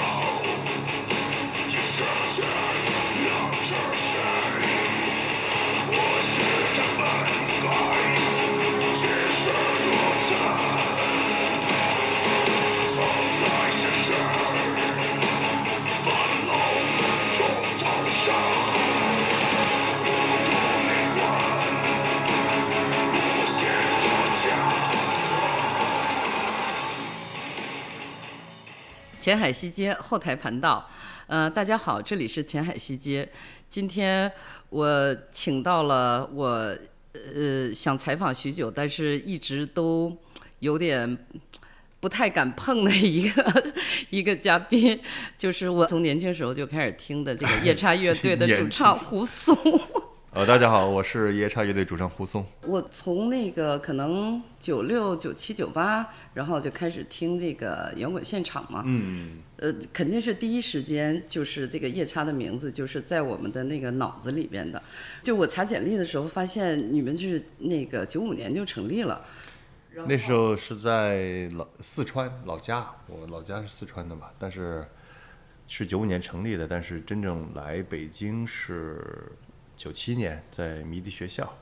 Devil! 前海西街后台盘道，呃，大家好，这里是前海西街。今天我请到了我呃想采访许久，但是一直都有点不太敢碰的一个 一个嘉宾，就是我从年轻时候就开始听的这个夜叉乐队的主唱胡松。呃，大家好，我是夜叉乐队主唱胡松。我从那个可能九六、九七、九八，然后就开始听这个摇滚现场嘛。嗯，呃，肯定是第一时间就是这个夜叉的名字，就是在我们的那个脑子里边的。就我查简历的时候发现你们是那个九五年就成立了，那时候是在老四川老家，我老家是四川的嘛，但是是九五年成立的，但是真正来北京是九七年在迷笛学校。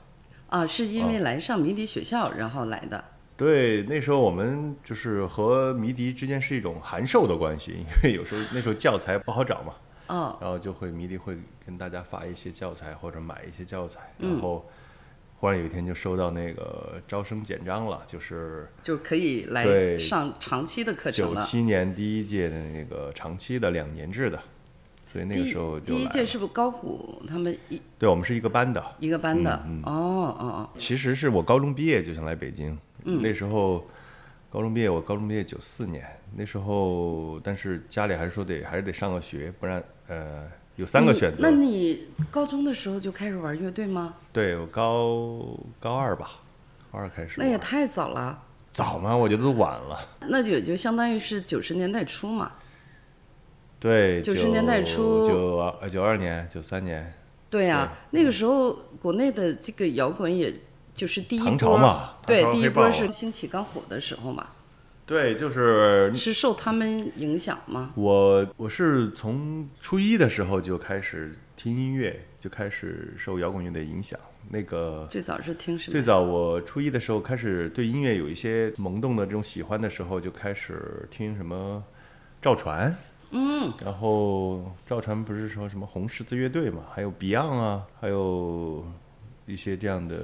啊，是因为来上迷笛学校然后来的。对，那时候我们就是和迷笛之间是一种函授的关系，因为有时候那时候教材不好找嘛，哦，然后就会迷笛会跟大家发一些教材或者买一些教材，嗯然后忽然有一天就收到那个招生简章了，就是就可以来上长期的课程了九了。七年第一届的那个长期的两年制的，所以那个时候就第一届是不是高虎他们一对我们是一个班的，一个班的？嗯哦哦哦，其实是我高中毕业就想来北京，嗯那时候高中毕业，我高中毕业九四年，那时候但是家里还是说得还是得上个学，不然呃有三个选择那。你高中的时候就开始玩乐队吗？对我高高二吧，高二开始。那也太早了，早吗？我觉得都晚了。那就也就相当于是九十年代初嘛。对，九十年代初九呃九二年、九三年，对呀、那个时候国内的这个摇滚也就是第一波唐朝嘛对，第一波是兴起刚火的时候嘛，对，就是是受他们影响吗？我我是从初一的时候就开始听音乐，就开始受摇滚乐的影响。那个最早是听什么？最早我初一的时候开始对音乐有一些萌动的这种喜欢的时候，就开始听什么赵传，嗯，然后赵传不是说什么红十字乐队嘛，还有 Beyond 啊，还有一些这样的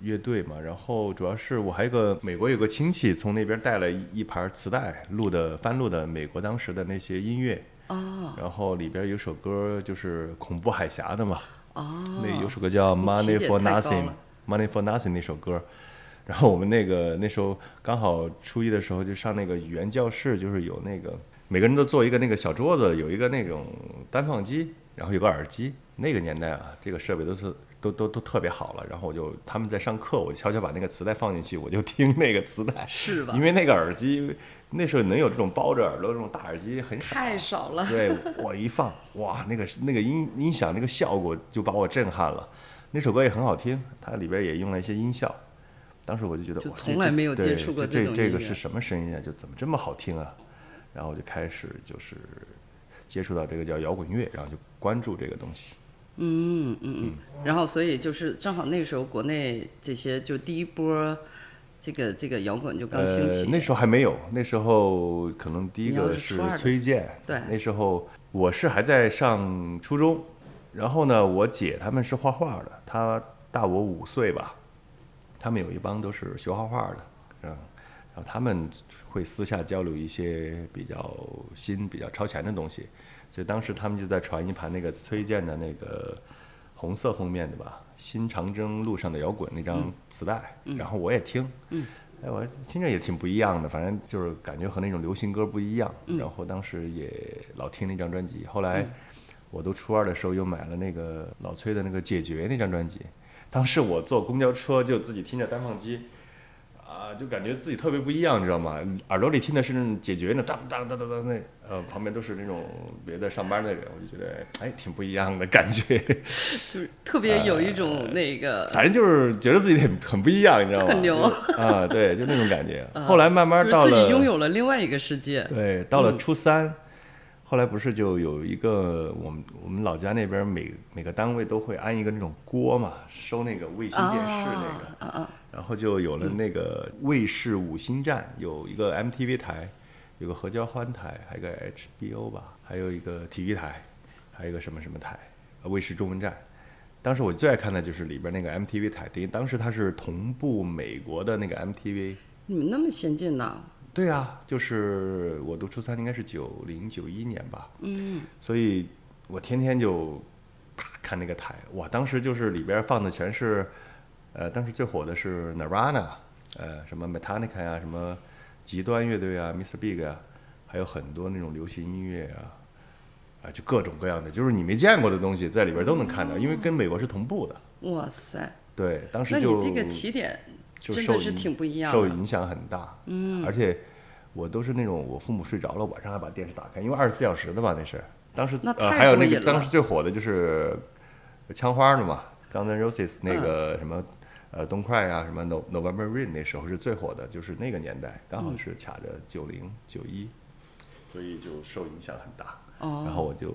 乐队嘛。然后主要是我还有个美国有个亲戚从那边带了一一盘磁带录的翻录的美国当时的那些音乐，哦然后里边有首歌就是恐怖海峡的嘛，哦，那有首歌叫《Money for Nothing》，《Money for Nothing 那首歌。然后我们那个那时候刚好初一的时候就上那个语言教室，就是有那个每个人都做一个那个小桌子，有一个那种单放机，然后有个耳机。那个年代啊，这个设备都是都都都特别好了。然后我就他们在上课，我就悄悄把那个磁带放进去，我就听那个磁带。是吧因为那个耳机那时候能有这种包着耳朵这种大耳机很少。太少了。对我一放，哇，那个那个音音响那个效果就把我震撼了。那首歌也很好听，它里边也用了一些音效。当时我就觉得，就从来没有接触过这这种这个是什么声音啊？就怎么这么好听啊？然后就开始就是接触到这个叫摇滚乐，然后就关注这个东西。嗯嗯嗯，然后所以就是正好那个时候国内这些就第一波这个这个摇滚就刚兴起，呃，那时候还没有，那时候可能第一个是崔健，对。那时候我是还在上初中，然后呢，我姐他们是画画的，她大我五岁吧，他们有一帮都是学画画的，嗯，然后他们会私下交流一些比较新、比较超前的东西，所以当时他们就在传一盘那个崔健的那个红色封面的吧，《新长征路上的摇滚》那张磁带，然后我也听，哎，我听着也挺不一样的，反正就是感觉和那种流行歌不一样。然后当时也老听那张专辑，后来我都初二的时候又买了那个老崔的那个《解决》那张专辑。当时我坐公交车就自己听着单放机，啊，就感觉自己特别不一样，你知道吗？耳朵里听的是那种解决那当当当当当那，呃，旁边都是那种别的上班的人，我就觉得哎挺不一样的感觉。就是特别有一种那个，反正就是觉得自己很很不一样，你知道吗？很牛就啊，对，就那种感觉。后来慢慢就是到了自己拥有了另外一个世界。对，到了初三，后来不是就有一个我们我们老家那边每每个单位都会安一个那种锅嘛，收那个卫星电视那个，啊啊，然后就有了那个卫视五星站，有一个 MTV 台，有个合家欢台，还有个 HBO 吧，还有一个体育台，还有一个什么什么台，呃卫视中文站。当时我最爱看的就是里边那个 MTV 台，等于当时它是同步美国的那个 MTV。你们那么先进呢？对啊，就是我读初三应该是九零九一年吧，嗯，所以我天天就看那个台，哇，当时就是里边放的全是，呃，当时最火的是 Nirvana，呃，什么 Metallica 呀、什么极端乐队啊，Mr. Big 啊，还有很多那种流行音乐啊，啊，就各种各样的，就是你没见过的东西在里边都能看到，因为跟美国是同步的。哇塞，对，当时那就你这个起点就受真的是影挺不一样的。受影响很大。嗯，而且我都是那种我父母睡着了，晚上还把电视打开，因为二十四小时的嘛那是。当时那呃还有那个当时最火的就是枪花的嘛，Guns N' Roses 那个什么。呃，东快啊，什么 No November Rain 那时候是最火的，就是那个年代，刚嗯好是卡着九零九一，所以就受影响很大。哦然后我就，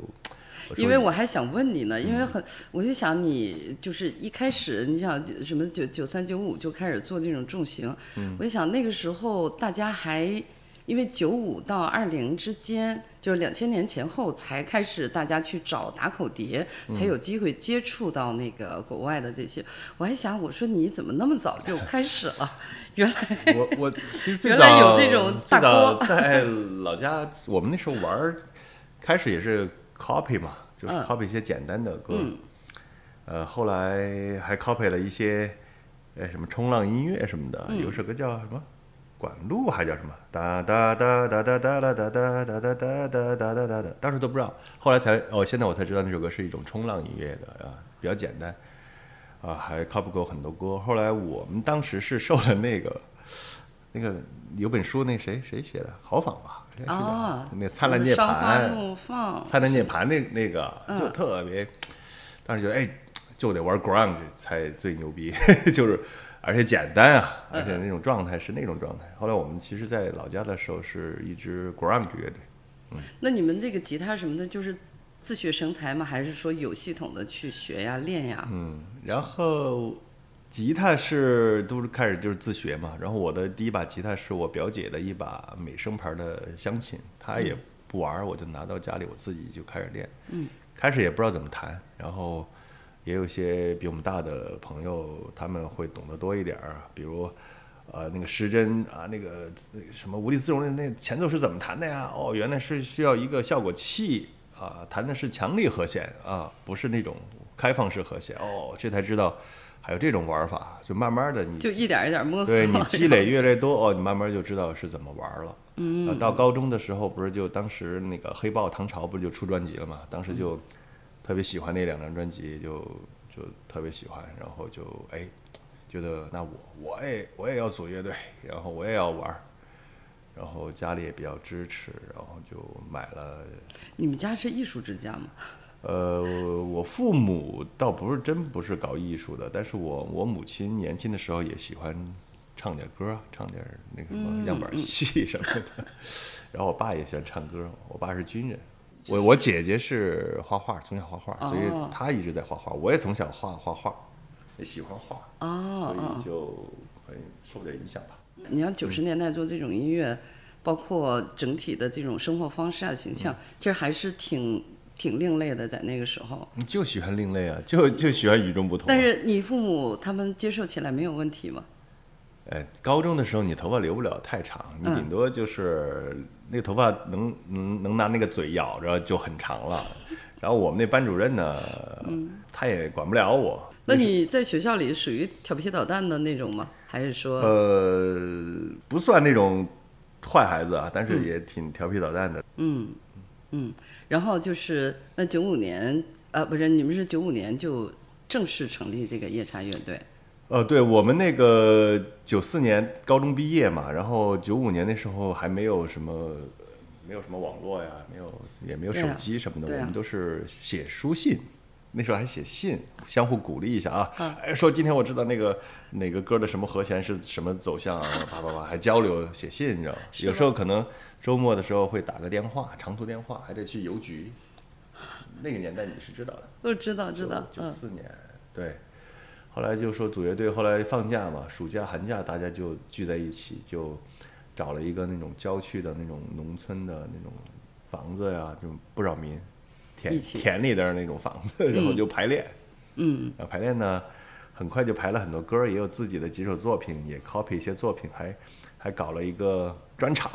因为我还想问你呢，因为嗯很，我就想你就是一开始，你想什么九九三九五就开始做这种重型，嗯我就想那个时候大家还。因为九五到二零之间，就是两千年前后才开始大家去找打口碟，嗯才有机会接触到那个国外的这些。我还想，我说你怎么那么早就开始了？原来我我其实最原来有这种大锅 在老家，我们那时候玩儿，开始也是 copy 嘛，就是嗯 copy 一些简单的歌，嗯呃，后来还 copy 了一些，呃，什么冲浪音乐什么的，嗯有首歌叫什么？管路还叫什么？哒哒哒哒哒哒哒哒哒哒哒哒哒哒哒哒，当时都不知道，后来才哦，现在我才知道那首歌是一种冲浪音乐的啊，比较简单，啊，还 copy 过很多歌。后来我们当时是受了那个那个有本书，那谁谁写的？豪仿吧，啊，那灿烂涅槃，灿烂涅槃那那个嗯就特别，当时觉得哎，就得玩 grunge 才最牛逼，就是而且简单啊，而且那种状态是那种状态。后来我们其实，在老家的时候是一支 grunge 乐队，那你们这个吉他什么的，就是自学成才吗？还是说有系统的去学呀、练呀？嗯，然后吉他是都是开始就是自学嘛，然后我的第一把吉他是我表姐的一把美声牌的湘琴，她也不玩儿，我就拿到家里我自己就开始练。嗯，开始也不知道怎么弹，然后也有些比我们大的朋友，他们会懂得多一点儿，比如。呃，那个失真啊，那个那个什么无地自容的那前奏是怎么弹的呀？哦，原来是需要一个效果器啊，弹的是强力和弦啊，不是那种开放式和弦。哦，这才知道还有这种玩法，就慢慢的你就一点一点摸索。对你积累越来越多，哦，你慢慢就知道是怎么玩了。嗯，到高中的时候，不是就当时那个黑豹唐朝不是就出专辑了嘛？当时就特别喜欢那两张专辑，就就特别喜欢，然后就哎，觉得那我我也我也要组乐队，然后我也要玩儿，然后家里也比较支持，然后就买了。你们家是艺术之家吗？呃，我父母倒不是真不是搞艺术的，但是我我母亲年轻的时候也喜欢唱点歌，唱点那个什么样板戏什么的。然后我爸也喜欢唱歌，我爸是军人。我我姐姐是画画，从小画画，所以哦她一直在画画。我也从小画画画，也喜欢画，哦所以哦，就很受点影响吧。你像九十年代做这种音乐，包括整体的这种生活方式啊、形象，其实还是挺挺另类的，在那个时候。你就喜欢另类啊，就就喜欢与众不同、啊。但是你父母他们接受起来没有问题吗？哎，高中的时候你头发留不了太长，你嗯顶多就是那个头发能能能拿那个嘴咬着就很长了。然后我们那班主任呢，他也管不了我。嗯那你在学校里属于调皮捣蛋的那种吗？还是说，呃，不算那种坏孩子啊，但是也挺调皮捣蛋的。嗯嗯，然后就是那九五年，呃，不是，你们是九五年就正式成立这个夜叉乐队。呃，对我们那个九四年高中毕业嘛，然后九五年那时候还没有什么，没有什么网络呀，没有也没有手机什么的，我们都是写书信，那时候还写信，相互鼓励一下啊。嗯哎，说今天我知道那个哪个歌的什么和弦是什么走向啊，叭叭叭，还交流写信，你知道吗？有时候可能周末的时候会打个电话，长途电话，还得去邮局。那个年代你是知道的，我知道知道，嗯，九四年，对。后来就说组乐队，后来放假嘛，暑假寒假大家就聚在一起，就找了一个那种郊区的那种农村的那种房子呀，就不扰民，田田里的那种房子，然后就排练。嗯，然后排练呢，很快就排了很多歌，也有自己的几首作品，也 copy 一些作品，还还搞了一个专场，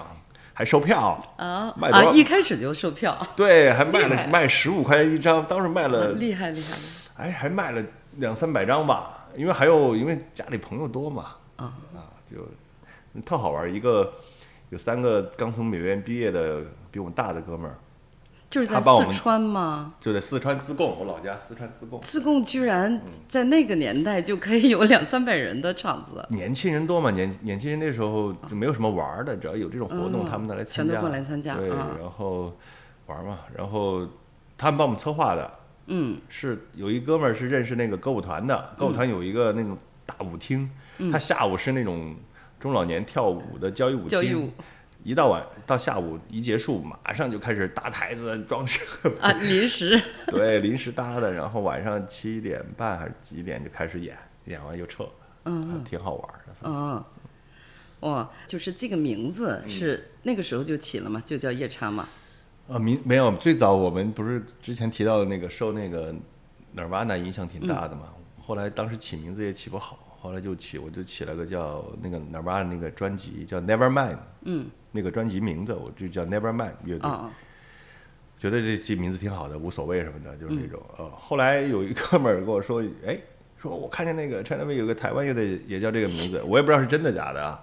还售票啊啊，卖多少？一开始就售票，对，还卖了卖十五块钱一张，当时卖了厉害厉害，哎，还卖了两三百张吧，因为还有因为家里朋友多嘛，啊啊，就特好玩儿。一个有三个刚从美院毕业的比我们大的哥们儿，就是在四川吗？就在四川自贡，我老家四川自贡。自贡居然在那个年代就可以有两三百人的场子，年轻人多嘛，年年轻人那时候就没有什么玩儿的，只要有这种活动，嗯他们都来参加，全都过来参加对，啊然后玩嘛，然后他们帮我们策划的，嗯。是有一哥们儿是认识那个歌舞团的，歌舞团有一个那种大舞厅，他下午是那种中老年跳舞的交谊舞厅，交谊舞。一到晚到下午一结束，马上就开始搭台子装饰，啊，临时。对，临时搭的，然后晚上七点半还是几点就开始演，演完就撤，嗯，挺好玩儿的。嗯，哇，就是这个名字嗯。是那个时候就起了嘛，就叫夜叉嘛，啊，名没有，最早我们不是之前提到的那个受那个 Nirvana 影响挺大的嘛，后来当时起名字也起不好，后来就起我就起了个叫那个 Nirvana 那个专辑叫 Nevermind，嗯，那个专辑名字我就叫 Nevermind 乐队，哦觉得这这名字挺好的，无所谓什么的，就是那种呃。后来有一哥们儿跟我说，哎，说我看见那个 China Way 有个台湾乐队也叫这个名字，我也不知道是真的假的啊，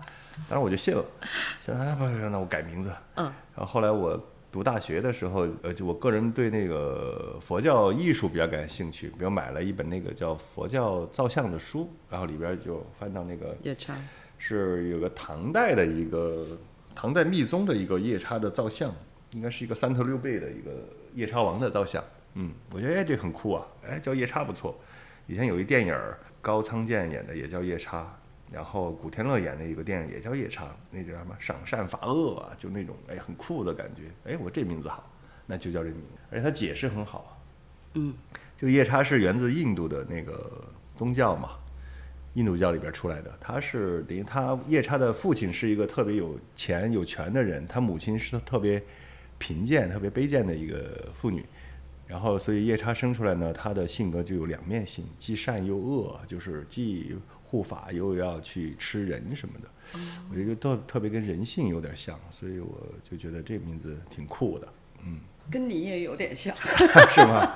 当时我就信了，想那不那我改名字，嗯。然后后来我读大学的时候，呃，就我个人对那个佛教艺术比较感兴趣，比如买了一本那个叫《佛教造像》的书，然后里边就翻到那个夜叉，是有个唐代的一个唐代密宗的一个夜叉的造像，应该是一个三头六臂的一个夜叉王的造像。嗯，我觉得哎这很酷啊，哎叫夜叉不错。以前有一电影高仓健演的也叫夜叉，然后古天乐演的一个电影也叫夜叉，那叫什么赏善罚恶啊，就那种哎很酷的感觉。哎，我这名字好，那就叫这名字，而且他解释很好啊。嗯，就夜叉是源自印度的那个宗教嘛，印度教里边出来的。他是等于他夜叉的父亲是一个特别有钱有权的人，他母亲是特别贫贱、特别卑贱的一个妇女。然后，所以夜叉生出来呢，他的性格就有两面性，既善又恶，就是既护法又要去吃人什么的。我觉得特特别跟人性有点像，所以我就觉得这名字挺酷的，嗯，跟你也有点像。是吗？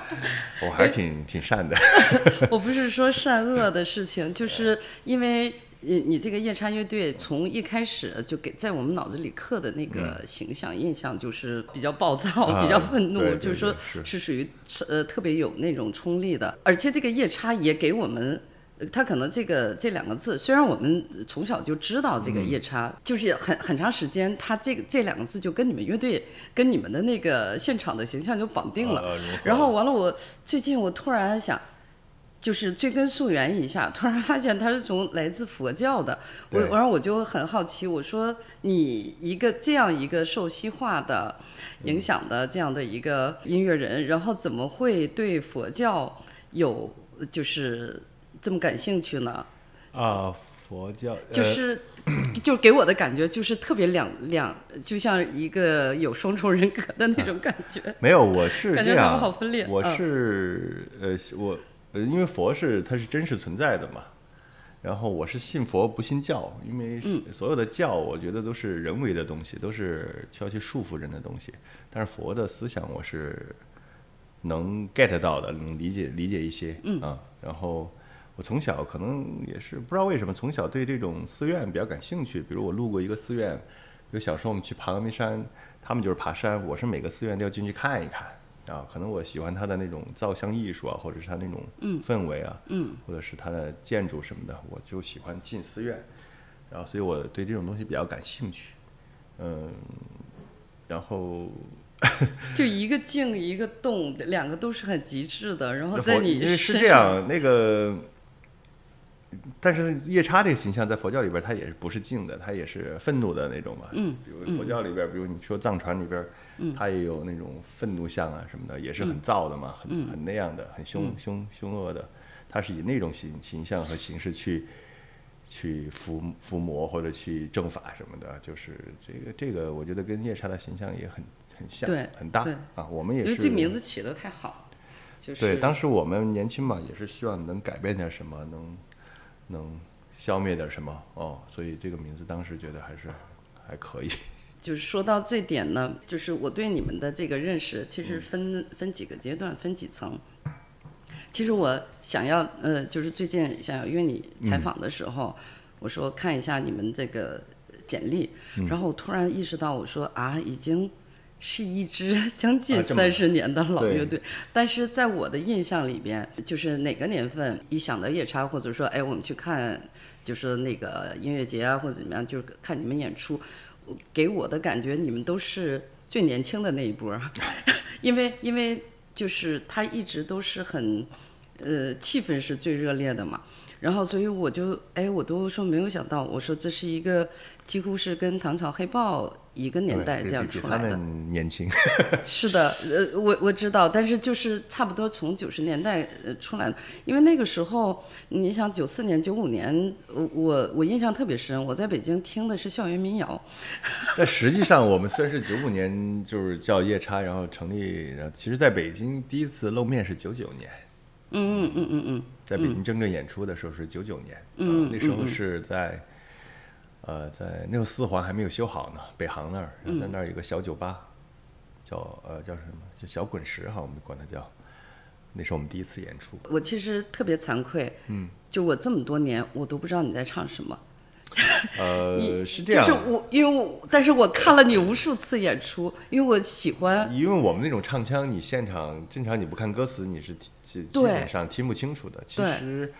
我还是挺挺善的。我不是说善恶的事情，就是因为你你这个夜叉乐队从一开始就给在我们脑子里刻的那个形象印象就是比较暴躁、比较愤怒，对对就是说是是属于呃特别有那种冲力的，而且这个夜叉也给我们。呃他可能这个这两个字，虽然我们从小就知道这个嗯夜叉，就是很很长时间，他这个这两个字就跟你们乐队、跟你们的那个现场的形象就绑定了。然后完了，我最近我突然想，就是追根溯源一下，突然发现他是从来自佛教的。我然后我就很好奇，我说你一个这样一个受西化的影响的这样的一个音乐人，然后怎么会对佛教有就是这么感兴趣呢？啊，佛教呃就是。就给我的感觉就是特别两两，就像一个有双重人格的那种感觉。没有，我是感觉他们这样，好分裂我嗯是呃，我呃，因为佛是它是真实存在的嘛，然后我是信佛不信教，因为所有的教我觉得都是人为的东西，都是需要去束缚人的东西，但是佛的思想我是能 get 到的，能理解理解一些，嗯啊，然后。我从小可能也是不知道为什么，从小对这种寺院比较感兴趣。比如我路过一个寺院，比如小时候我们去爬峨眉山，他们就是爬山，我是每个寺院都要进去看一看啊。可能我喜欢它的那种造像艺术啊，或者是它那种氛围啊，嗯或者是它的建筑什么的，我就喜欢进寺院。然后，所以我对这种东西比较感兴趣。嗯，然后 就一个静一个动，两个都是很极致的。然后在你是这样，那个，但是夜叉这个形象在佛教里边，它也是不是静的，它也是愤怒的那种嘛。嗯，比如佛教里边，比如你说藏传里边，嗯它也有那种愤怒像啊什么的，也是很燥的嘛，嗯很很那样的，很凶凶凶恶的。它是以那种形形象和形式去去伏伏魔或者去正法什么的，就是这个这个，我觉得跟夜叉的形象也很很像，对很大啊。我们也是因为这名字起的太好，就是对，当时我们年轻嘛，也是希望能改变点什么，能能消灭点什么哦，所以这个名字当时觉得还是 还可以。就是说到这点呢，就是我对你们的这个认识，其实分分几个阶段，分几层。其实我想要，呃，就是最近想要约你采访的时候，我说看一下你们这个简历，然后我突然意识到，我说啊，已经是一支将近三十年的老乐队，但是在我的印象里边，就是哪个年份一想到夜叉，或者说哎，我们去看就是那个音乐节啊，或者怎么样，就是看你们演出，给我的感觉你们都是最年轻的那一波儿，因为因为就是他一直都是很，呃，气氛是最热烈的嘛。然后，所以我就哎，我都说没有想到，我说这是一个几乎是跟唐朝黑豹一个年代这样出来的。们年轻。是的，呃，我我知道，但是就是差不多从九十年代呃出来的，因为那个时候你想九四年、九五年，我我我印象特别深，我在北京听的是校园民谣，但实际上，我们虽然是九五年就是叫夜叉，然后成立，然后其实在北京第一次露面是九九年，嗯嗯嗯嗯嗯，在北京真正演出的时候是九九年，嗯呃那时候是在，呃，在那时候四环还没有修好呢，北航那儿，然后在那儿有个小酒吧，叫呃叫什么？叫小滚石哈，我们管它叫。那是我们第一次演出，我其实特别惭愧，嗯，就我这么多年，我都不知道你在唱什么。呃，是这样，就是我，因为我，但是我看了你无数次演出，因为我喜欢。因为我们那种唱腔，你现场正常你不看歌词，你是基基对本上听不清楚的。其实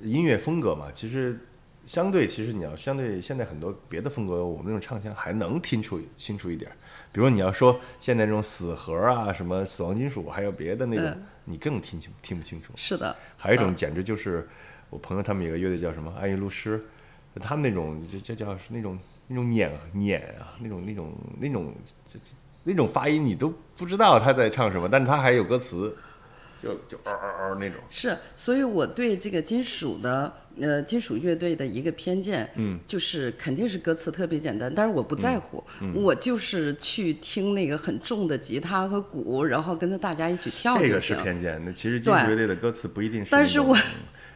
音乐风格嘛，其实相对，其实你要相对现在很多别的风格，我们那种唱腔还能听出清楚一点儿。比如你要说现在这种死核啊，什么死亡金属，还有别的那种，嗯你更听清听不清楚。是的，还有一种嗯简直就是我朋友他们有个乐队叫什么爱乐律师，他们那种这这叫是那种那种碾碾啊，那种那种那种那种发音你都不知道他在唱什么，但是他还有歌词，就就嗷嗷嗷那种。是，所以我对这个金属的呃金属乐队的一个偏见，嗯，就是肯定是歌词特别简单，但是我不在乎，嗯我就是去听那个很重的吉他和鼓，然后跟着大家一起跳。这个是偏见，那其实金属乐队的歌词不一定是。但是我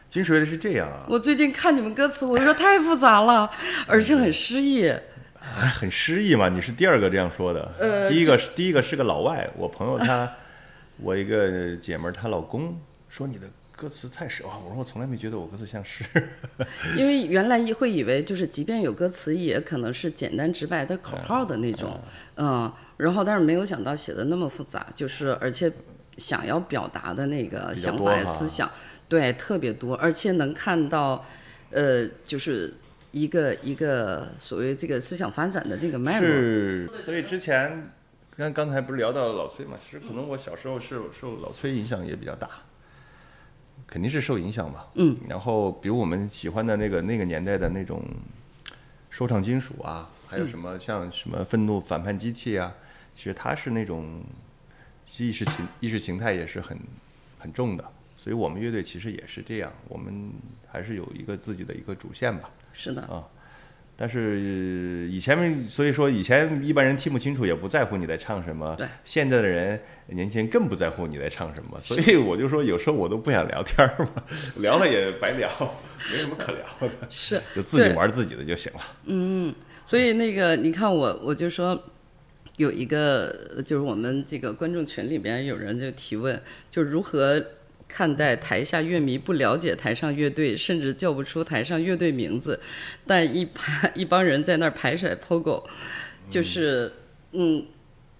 金属乐队是这样啊，我最近看你们歌词，我说太复杂了，而且很诗意。啊，很诗意嘛。你是第二个这样说的，呃第一个是第一个是个老外，我朋友他，我一个姐们儿她老公说你的歌词太诗哇，我说我从来没觉得我歌词像诗。因为原来会以为就是即便有歌词，也可能是简单直白的口号的那种，嗯，然后但是没有想到写的那么复杂，就是而且想要表达的那个想法思想，对，特别多，而且能看到，呃，就是一个一个所谓这个思想发展的这个脉络。是，所以之前刚刚才不是聊到老崔嘛？其实可能我小时候是受老崔影响也比较大，肯定是受影响吧。嗯。然后，比如我们喜欢的那个那个年代的那种说唱金属啊，还有什么像什么愤怒反叛机器啊，其实它是那种意识形意识形态也是很很重的。所以我们乐队其实也是这样，我们还是有一个自己的一个主线吧。是的，啊，但是以前，所以说以前一般人听不清楚，也不在乎你在唱什么。对，现在的人年轻人更不在乎你在唱什么，所以我就说，有时候我都不想聊天儿嘛，聊了也白聊，没什么可聊的，是就自己玩自己的就行了。嗯所以那个，你看我，我就说有一个，就是我们这个观众群里边有人就提问，就如何看待台下乐迷不了解台上乐队，甚至叫不出台上乐队名字，但一排 一帮人在那儿排甩 POGO，就是嗯。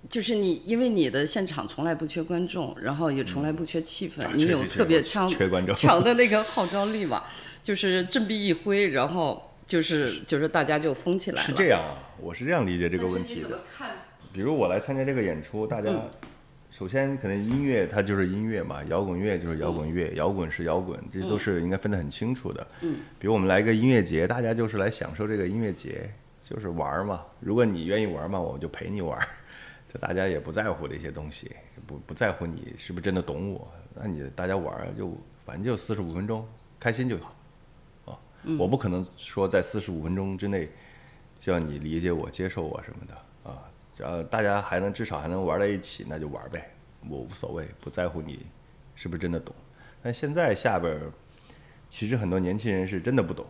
就是你，因为你的现场从来不缺观众，然后也从来不缺气氛，你有特别强缺观众 强的那个号召力嘛，就是振臂一挥，然后就是就是大家就疯起来了。是这样啊，我是这样理解这这个问题的。比如我来参加这个演出，大家首先可能音乐它就是音乐嘛，摇滚乐就是摇滚乐，摇滚是摇滚，这都是应该分得很清楚的。嗯，比如我们来一个音乐节，大家就是来享受这个音乐节，就是玩嘛。如果你愿意玩嘛，我们就陪你玩儿。就大家也不在乎这些东西，不不在乎你是不是真的懂我，那你大家玩就反正就四十五分钟，开心就好。啊，我不可能说在四十五分钟之内就要你理解我、接受我什么的啊。只要大家还能至少还能玩在一起，那就玩呗，我无所谓，不在乎你是不是真的懂。但现在下边其实很多年轻人是真的不懂，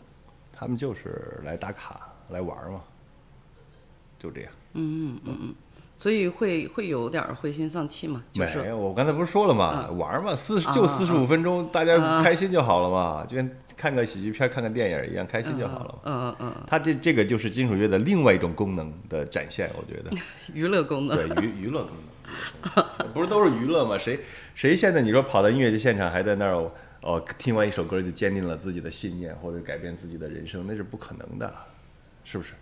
他们就是来打卡来玩嘛，就这样。嗯嗯嗯嗯所以会会有点儿灰心丧气嘛，就是没有，我刚才不是说了嘛，玩儿嘛，四就四十五分钟，大家开心就好了嘛，就跟看个喜剧片、看个电影一样，开心就好了嘛。嗯嗯嗯它这这个就是金属乐的另外一种功能的展现，我觉得。嗯，娱乐功能。对娱娱乐功能，不是都是娱乐吗？谁谁现在你说跑到音乐节现场还在那儿哦，听完一首歌就坚定了自己的信念或者改变自己的人生，那是不可能的，是不是？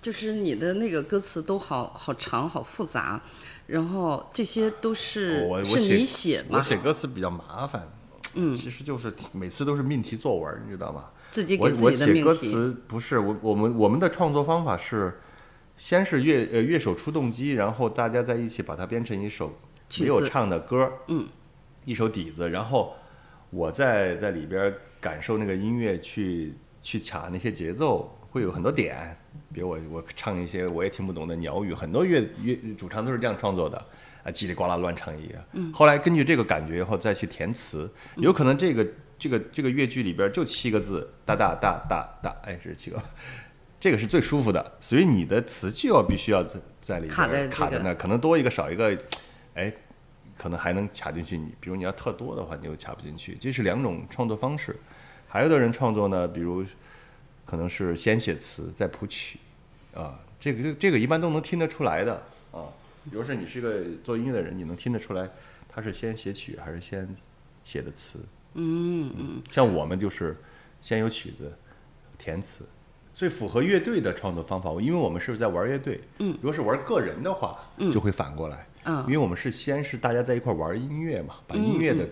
就是你的那个歌词都好好长、好复杂，然后这些都是是你写吗我？写歌词比较麻烦，嗯，其实就是每次都是命题作文，你知道吗？自己给自己的写歌命题。词不是我我们我们的创作方法是，先是乐呃乐手出动机，然后大家在一起把它编成一首没有唱的歌，嗯，一首底子，然后我在在里边感受那个音乐去去卡那些节奏，会有很多点，比如我我唱一些我也听不懂的鸟语，很多乐乐主唱都是这样创作的。啊，叽里呱啦乱唱一个。嗯。后来根据这个感觉以后再去填词，有可能这个这个这个乐句里边就七个字，哒哒哒哒哒，哎，这是七个，这个是最舒服的，所以你的词就要必须要在在里边卡在那，可能多一个少一个，哎，可能还能卡进去。你比如你要特多的话，你又卡不进去。这是两种创作方式。还有的人创作呢，比如可能是先写词再谱曲，啊，这个这个一般都能听得出来的啊。比如说你是个做音乐的人，你能听得出来他是先写曲还是先写的词。嗯嗯，像我们就是先有曲子，填词，最符合乐队的创作方法。因为我们是在玩乐队，嗯，如果是玩个人的话，嗯，就会反过来，嗯因为我们是先是大家在一块玩音乐嘛，把音乐的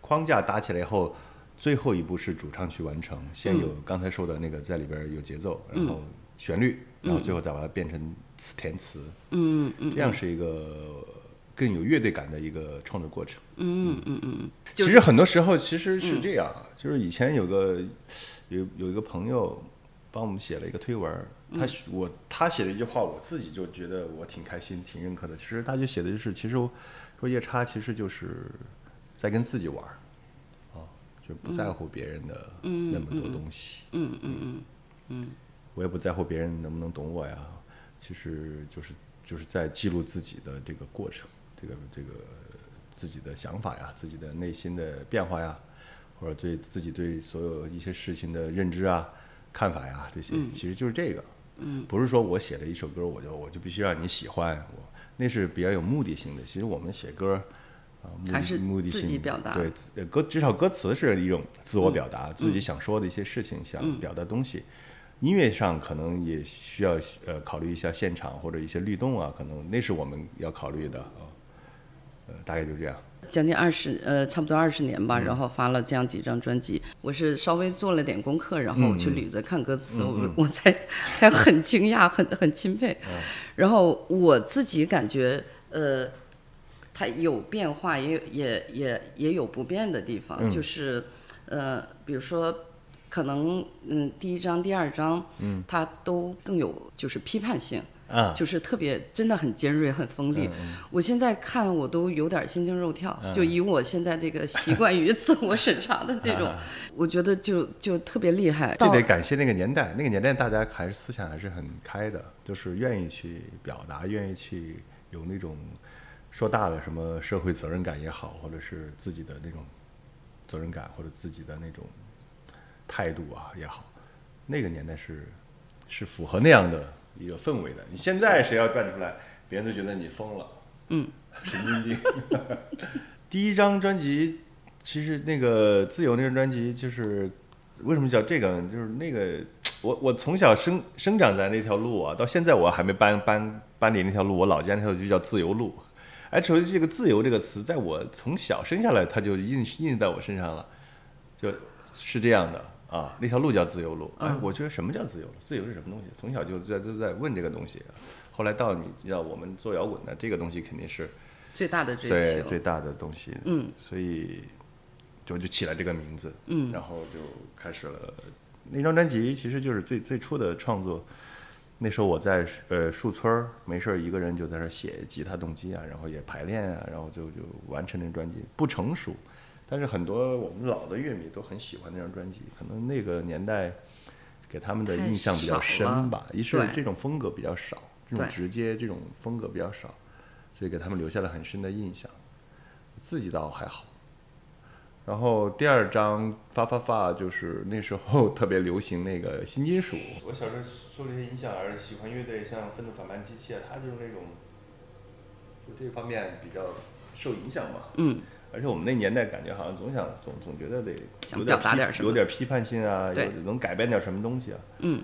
框架搭起来以后，最后一步是主唱去完成，先有刚才说的那个在里边有节奏，然后旋律，然后最后再把它变成词填词，嗯嗯这样是一个更有乐队感的一个创作过程。嗯嗯。嗯，嗯其实很多时候其实是这样，啊就是以前有个有有一个朋友帮我们写了一个推文，他写我他写了一句话，我自己就觉得我挺开心、挺认可的。其实他就写的就是，其实我说夜叉其实就是在跟自己玩就不在乎别人的那么多东西。嗯嗯嗯嗯我也不在乎别人能不能懂我呀，其实就是就是在记录自己的这个过程，这个这个自己的想法呀，自己的内心的变化呀，或者对自己对所有一些事情的认知啊、看法呀，这些其实就是这个。嗯，不是说我写了一首歌，我就我就必须让你喜欢我，那是比较有目的性的。其实我们写歌啊，还是自目的性己表达对呃歌至少歌词是一种自我表达，自己想说的一些事情，想表达东西。音乐上可能也需要呃考虑一下现场或者一些律动啊，可能那是我们要考虑的啊。呃，大概就这样。将近二十呃，差不多二十年嗯吧，然后发了这样几张专辑。我是稍微做了点功课，然后我去捋着看歌词，我我才才很惊讶，很很钦佩。然后我自己感觉，呃，它有变化，也有也也也有不变的地方，就是呃，比如说。可能嗯，第一章、第二章，嗯，它都更有就是批判性，啊，就是特别真的很尖锐、很锋利。我现在看我都有点心惊肉跳，就以我现在这个习惯于 自我审查的这种，我觉得就就特别厉害。这得感谢那个年代，那个年代大家还是思想还是很开的，就是愿意去表达，愿意去有那种说大的什么社会责任感也好，或者是自己的那种责任感，或者自己的那种态度啊也好，那个年代是是符合那样的一个氛围的。你现在谁要站出来，别人都觉得你疯了，嗯，神经病。第一张专辑，其实那个自由那张专辑，就是为什么叫这个呢？就是那个我我从小生生长在那条路啊，到现在我还没搬搬搬离那条路，我老家那条路就叫自由路。哎，所以这个“自由”这个词，在我从小生下来，它就印印在我身上了，就是这样的啊。那条路叫自由路。哎，我觉得什么叫自由？自由是什么东西？从小就在都在问这个东西。后来到你要我们做摇滚的，这个东西肯定是最大的追求，最大的东西。嗯，所以就就起了这个名字。嗯，然后就开始了。那张专辑其实就是最最初的创作。那时候我在呃树村儿，没事儿一个人就在那写吉他动机啊，然后也排练啊，然后就就完成那张专辑。不成熟，但是很多我们老的乐迷都很喜欢那张专辑。可能那个年代给他们的印象比较深吧。一是这种风格比较少，这种直接这种风格比较少，所以给他们留下了很深的印象。自己倒还好。然后第二张发发发就是那时候 特别流行那个新金属。我小时候受这些影响而喜欢乐队，像愤怒反叛机器啊，它就是那种，就这方面比较受影响嘛。嗯。而且我们那年代感觉好像总想总总觉得得想表达点什么，有点批判性啊，有能改变点什么东西啊。嗯。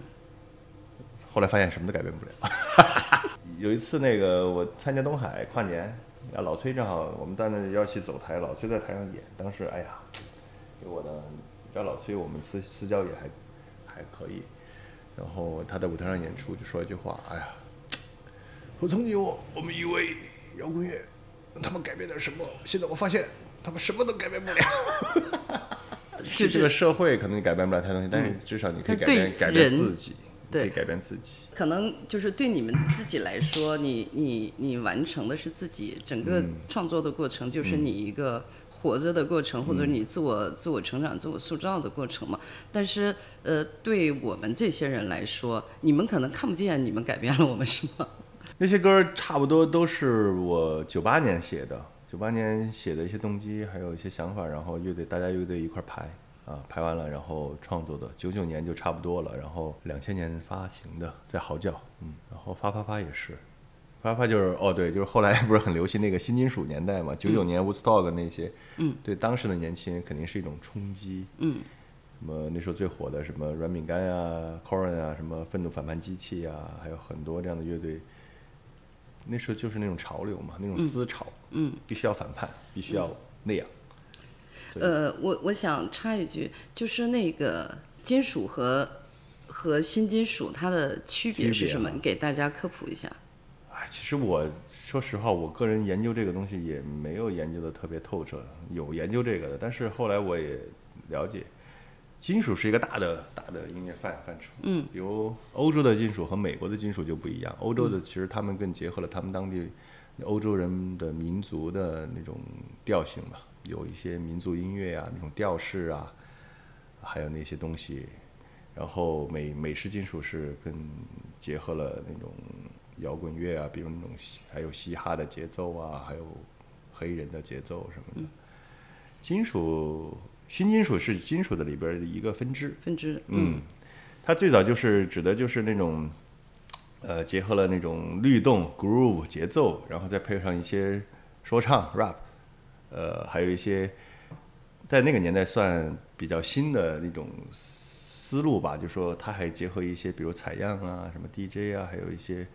后来发现什么都改变不了。有一次那个我参加东海跨年。啊，老崔正好，我们当时要去走台，老崔在台上演。当时，哎呀，给我的，知道老崔，我们私私交也还还可以。然后他在舞台上演出，就说一句话：“哎呀，我曾经我我们以为摇滚乐他们改变点什么，现在我发现他们什么都改变不了。是这个社会可能你改变不了太多东西，但是至少你可以改变改变自己。”可以改变自己，可能就是对你们自己来说，你你你完成的是自己整个创作的过程，就是你一个活着的过程，或者你自我自我成长、自我塑造的过程嘛。但是，呃，对我们这些人来说，你们可能看不见你们改变了我们什么。那些歌差不多都是我九八年写的，九八年写的一些动机，还有一些想法，然后乐队大家乐队一块排。啊，拍完了，然后创作的，九九年就差不多了，然后两千年发行的，在嚎叫，嗯，然后发发发也是，发发就是哦对，就是后来不是很流行那个新金属年代嘛，九九年 Woodstock 那些，嗯，对当时的年轻人肯定是一种冲击，嗯，什么那时候最火的什么软饼干呀、Corin 啊，什么愤怒反叛机器啊，还有很多这样的乐队，那时候就是那种潮流嘛，那种思潮，嗯，必须要反叛，必须要那样。呃，我我想插一句，就是那个金属和和新金属它的区别是什么？你给大家科普一下。哎，其实我说实话，我个人研究这个东西也没有研究的特别透彻，有研究这个的，但是后来我也了解，金属是一个大的大的音乐范范畴。嗯。比如欧洲的金属和美国的金属就不一样，欧洲的其实他们更结合了他们当地欧洲人的民族的那种调性吧。有一些民族音乐啊，那种调式啊，还有那些东西，然后美美式金属是跟结合了那种摇滚乐啊，比如那种还有嘻哈的节奏啊，还有黑人的节奏什么的。金属新金属是金属的里边的一个分支。分支。嗯，它最早就是指的就是那种，呃，结合了那种律动 groove 节奏，然后再配上一些说唱 rap。呃，还有一些在那个年代算比较新的那种思路吧，就说它还结合一些，比如采样啊、什么 DJ 啊，还有一些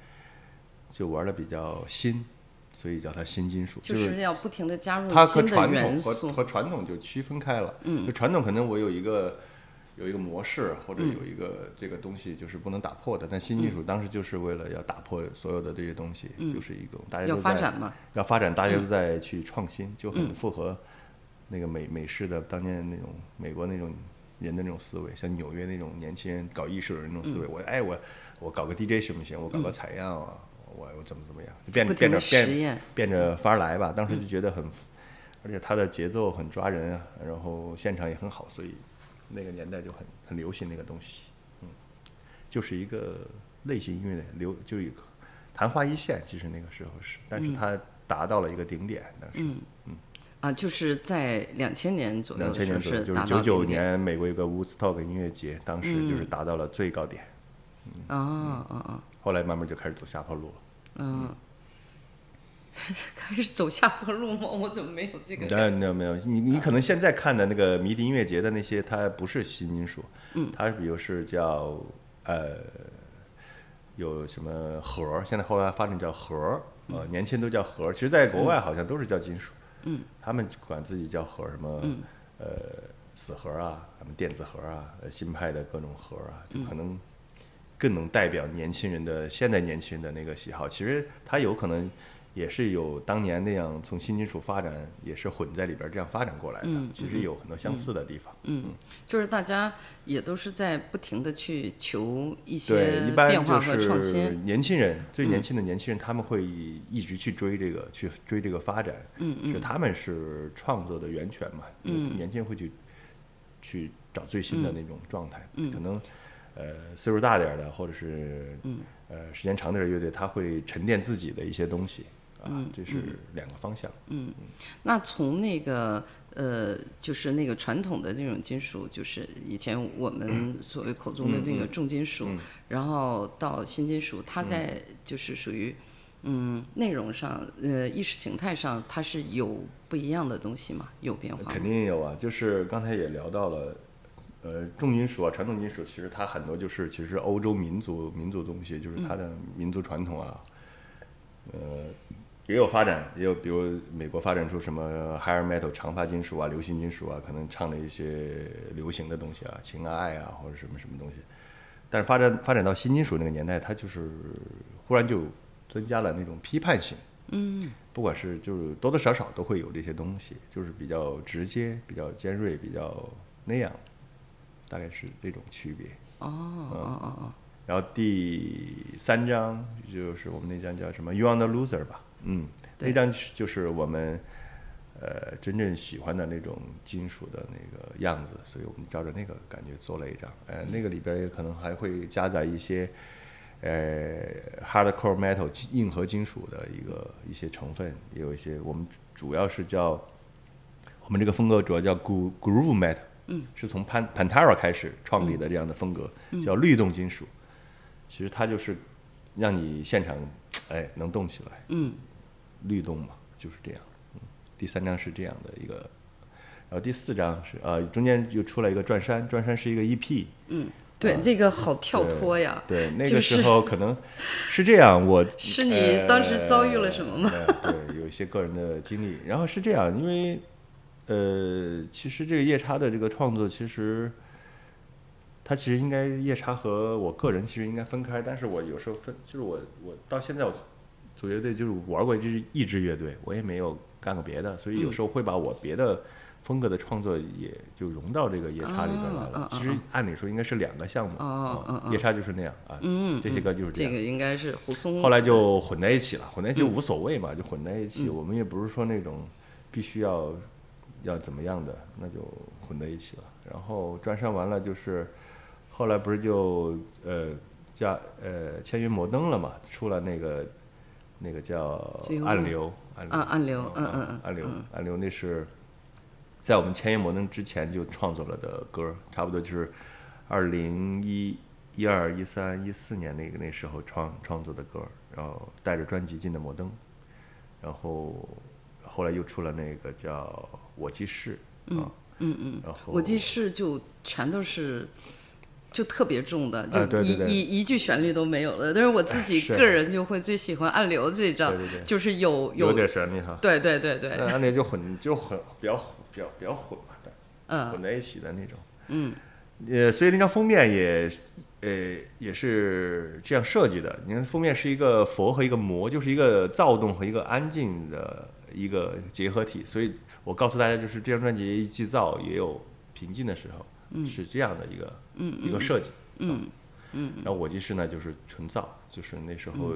就玩的比较新，所以叫它新金属。就是要不停的加入它和传统和和传统就区分开了。嗯，就传统可能我有一个有一个模式或者有一个这个东西就是不能打破的，但新技术当时就是为了要打破所有的这些东西，就是一种大家要发展嘛，要发展，大家都在去创新，就很符合那个美美式的当年那种美国那种人的那种思维，像纽约那种年轻人搞艺术的那种思维。我哎我我搞个 DJ 行不行？我搞个采样啊，我我怎么怎么样？变变着变变着法儿来吧。当时就觉得很，而且它的节奏很抓人啊，然后现场也很好，所以。那个年代就很很流行那个东西，嗯，就是一个类型音乐的流，就一个昙花一现。其实那个时候是，但是它达到了一个顶点。但是，嗯嗯，啊，就是在两千年左右，两千年左右，就是九九年美国有个 Woodstock 音乐节，当时就是达到了最高点。啊啊啊！后来慢慢就开始走下坡路了。嗯。开始走下坡路吗？我怎么没有这个？没有没有，你你可能现在看的那个迷笛音乐节的那些，它不是新金属，嗯，它比如是叫呃，有什么核，现在后来发展叫核，呃，年轻都叫核。其实，在国外好像都是叫金属，嗯，他们管自己叫核，什么呃死核啊，什么电子核啊，呃新派的各种核啊，就可能更能代表年轻人的现在年轻人的那个喜好。其实它有可能也是有当年那样从新金属发展，也是混在里边这样发展过来的。其实有很多相似的地方。嗯，就是大家也都是在不停的去求一对，些一般就变化和创是新。年轻人，最年轻的年轻人，他们会一直去追这个，去追这个发展。嗯嗯，他们是创作的源泉嘛。嗯，年轻人会去去找最新的那种状态。嗯，可能呃岁数大点的，或者是嗯呃时间长点的乐队，他会沉淀自己的一些东西。啊，这是两个方向。嗯。那从那个呃，就是那个传统的那种金属，就是以前我们 所谓口中的那个重金属，然后到新金属，它在就是属于嗯内容上，呃意识形态上，它是有不一样的东西嘛？有变化？肯定有啊，就是刚才也聊到了，呃，重金属啊，传统金属，其实它很多就是其实欧洲民族民族东西，就是它的民族传统啊，呃，也有发展，也有比如美国发展出什么 higher metal 长发金属啊、流行金属啊，可能唱的一些流行的东西啊，情啊爱啊或者什么什么东西，但是发展发展到新金属那个年代，它就是忽然就增加了那种批判性。嗯不管是就是多多少少都会有这些东西，就是比较直接、比较尖锐、比较那样，大概是这种区别。哦哦哦哦，然后第三张就是我们那张叫什么《You Are the Loser》吧，嗯，那张就是我们呃真正喜欢的那种金属的那个样子，所以我们照着那个感觉做了一张，呃，那个里边也可能还会加载一些呃 hardcore metal 硬核金属的一个一些成分，也有一些我们主要是叫我们这个风格主要叫 gro- groove metal，嗯，是从 Pan Pantera 开始创立的这样的风格，叫律动金属。其实它就是让你现场哎能动起来，嗯，律动嘛，就是这样。嗯，第三章是这样的一个，然后第四章是呃中间又出来一个转山，转山是一个 EP，嗯对，这个好跳脱呀。啊对，那个时候可能是这样，我 是你当时遭遇了什么吗？呃对，有一些个人的经历。然后是这样，因为呃，其实这个夜叉的这个创作，其实它其实应该夜叉和我个人其实应该分开，但是我有时候分，就是我我到现在我组乐队就是玩过一支一支乐队，我也没有干过别的，所以有时候会把我别的。风格的创作也就融到这个夜叉里边来。了其实按理说应该是两个项目，夜叉就是那样啊，这些歌就是这样。这个应该是胡松。后来就混在一起了，混在一起无所谓嘛，就混在一起。我们也不是说那种必须要要怎么样的，那就混在一起了。然后转山完了就是，后来不是就呃加呃签约摩登了嘛，出了那个那个叫暗流，暗流啊暗流。嗯嗯嗯暗流暗流那是在我们签约摩登之前就创作了的歌，差不多就是二零一一二一三一四年那个那时候创创作的歌，然后带着专辑进的摩登，然后后来又出了那个叫《我记事》啊，嗯嗯，然后我记事就全都是。就特别重的，就一一一句旋律都没有了。但是我自己个人就会最喜欢暗流这张对对对，就是有有点旋律哈。对对对对，那暗流就混就很比较比较比较混嘛，对嗯混在一起的那种。嗯呃，所以那张封面也，呃，也是这样设计的。你看封面是一个佛和一个魔，就是一个躁动和一个安静的一个结合体。所以我告诉大家，就是这张专辑既躁也有平静的时候，是这样的一个、一个设计。嗯嗯。然后我即是呢，就是纯造，就是那时候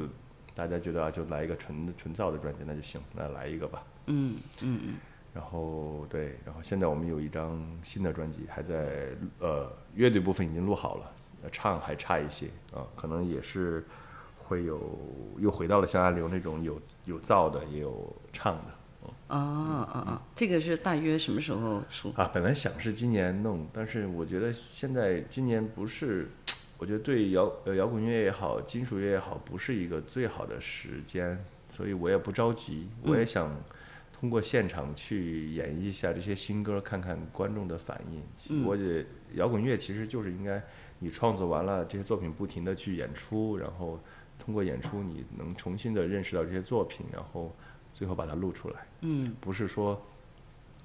大家觉得啊，就来一个纯纯造的专辑，那就行，那来一个吧。嗯嗯嗯，然后对，然后现在我们有一张新的专辑，还在呃乐队部分已经录好了，呃唱还差一些啊，可能也是会有又回到了像暗流那种有有造的，也有唱的。啊啊啊！这个是大约什么时候出？啊，本来想是今年弄，但是我觉得现在今年不是，我觉得对摇呃摇滚乐也好，金属乐也好，不是一个最好的时间，所以我也不着急，我也想通过现场去演绎一下这些新歌，看看观众的反应。我也摇滚乐其实就是应该你创作完了这些作品，不停的去演出，然后通过演出你能重新的认识到这些作品，然后最后把它录出来。嗯，不是说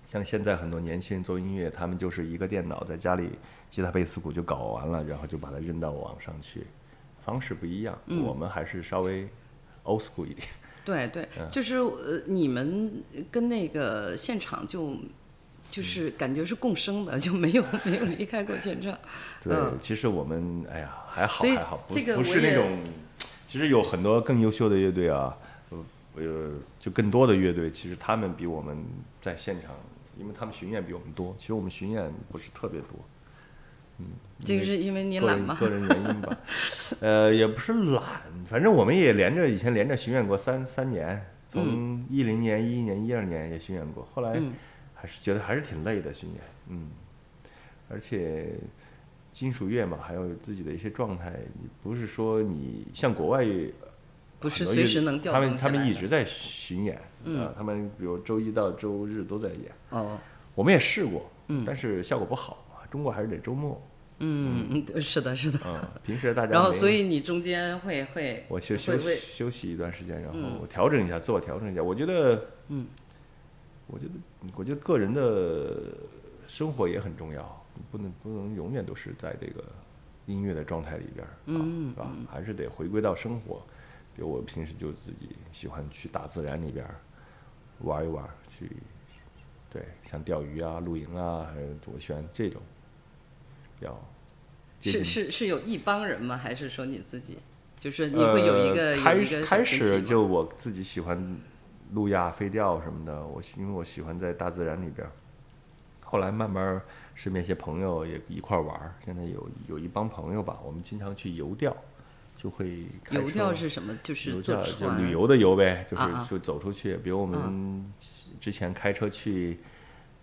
像现在很多年轻人做音乐，他们就是一个电脑在家里吉他、贝斯、鼓就搞完了，然后就把它扔到网上去，方式不一样。嗯我们还是稍微 old school 一点。对对，嗯就是呃，你们跟那个现场就就是感觉是共生的，就没有没有离开过现场。对，嗯其实我们哎呀还好还好，不这个不是那种，其实有很多更优秀的乐队啊，呃呃，就更多的乐队，其实他们比我们在现场，因为他们巡演比我们多，其实我们巡演不是特别多。这个是因为你懒吗？个人原因吧，呃，也不是懒，反正我们也连着以前连着巡演过三三年，从一零年、一一年、一二年也巡演过，后来嗯还是觉得还是挺累的巡演，嗯，而且金属乐嘛，还有自己的一些状态，你不是说你像国外不是随时能调他们他们一直在巡演，啊，他们比如周一到周日都在演，哦，我们也试过，嗯但是效果不好，中国还是得周末，嗯嗯，是的，是的。嗯，平时大 家然后，所以你中间会会我休休会会休息一段时间，然后调整一下，自我调整一下。我觉得，嗯，我觉得，我觉得个人的生活也很重要，不能不能永远都是在这个音乐的状态里边儿，嗯啊，是吧？还是得回归到生活。比如我平时就自己喜欢去大自然里边儿玩一玩，去对，像钓鱼啊、露营啊，还是我喜欢这种比较是是是有一帮人吗？还是说你自己？就是你会有一个、呃、开始开始就我自己喜欢路亚飞钓什么的，我喜因为我喜欢在大自然里边儿。后来慢慢身边一些朋友也一块玩，现在有有一帮朋友吧，我们经常去游钓，就会开游钓是什么？就是就旅游的游呗，就是就走出去。比如我们之前开车去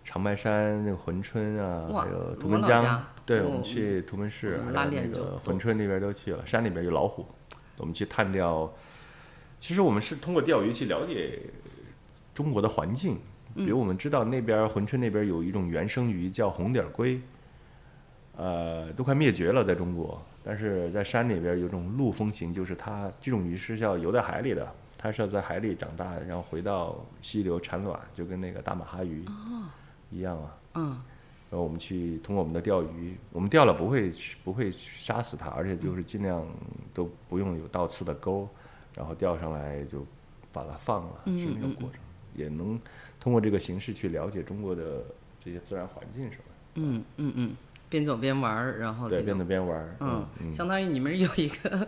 长白山那个珲春啊，哇还有图我们江，对，哦我们去图们市那个珲春那边都去了，山里边有老虎，我们去探钓。其实我们是通过钓鱼去了解中国的环境，比如我们知道那边珲春那边有一种原生鱼叫红点龟，呃，都快灭绝了在中国。但是在山里边有种陆风型，就是它这种鱼是要游在海里的，它是要在海里长大，然后回到溪流产卵，就跟那个大马哈鱼一样啊。嗯然后我们去通过我们的钓鱼，我们钓了不会不会杀死它，而且就是尽量都不用有倒刺的钩，然后钓上来就把它放了，是那种过程，也能通过这个形式去了解中国的这些自然环境什么的。嗯嗯嗯，边走边玩儿，然后对，边走边玩儿。嗯，嗯，相当于你们有一个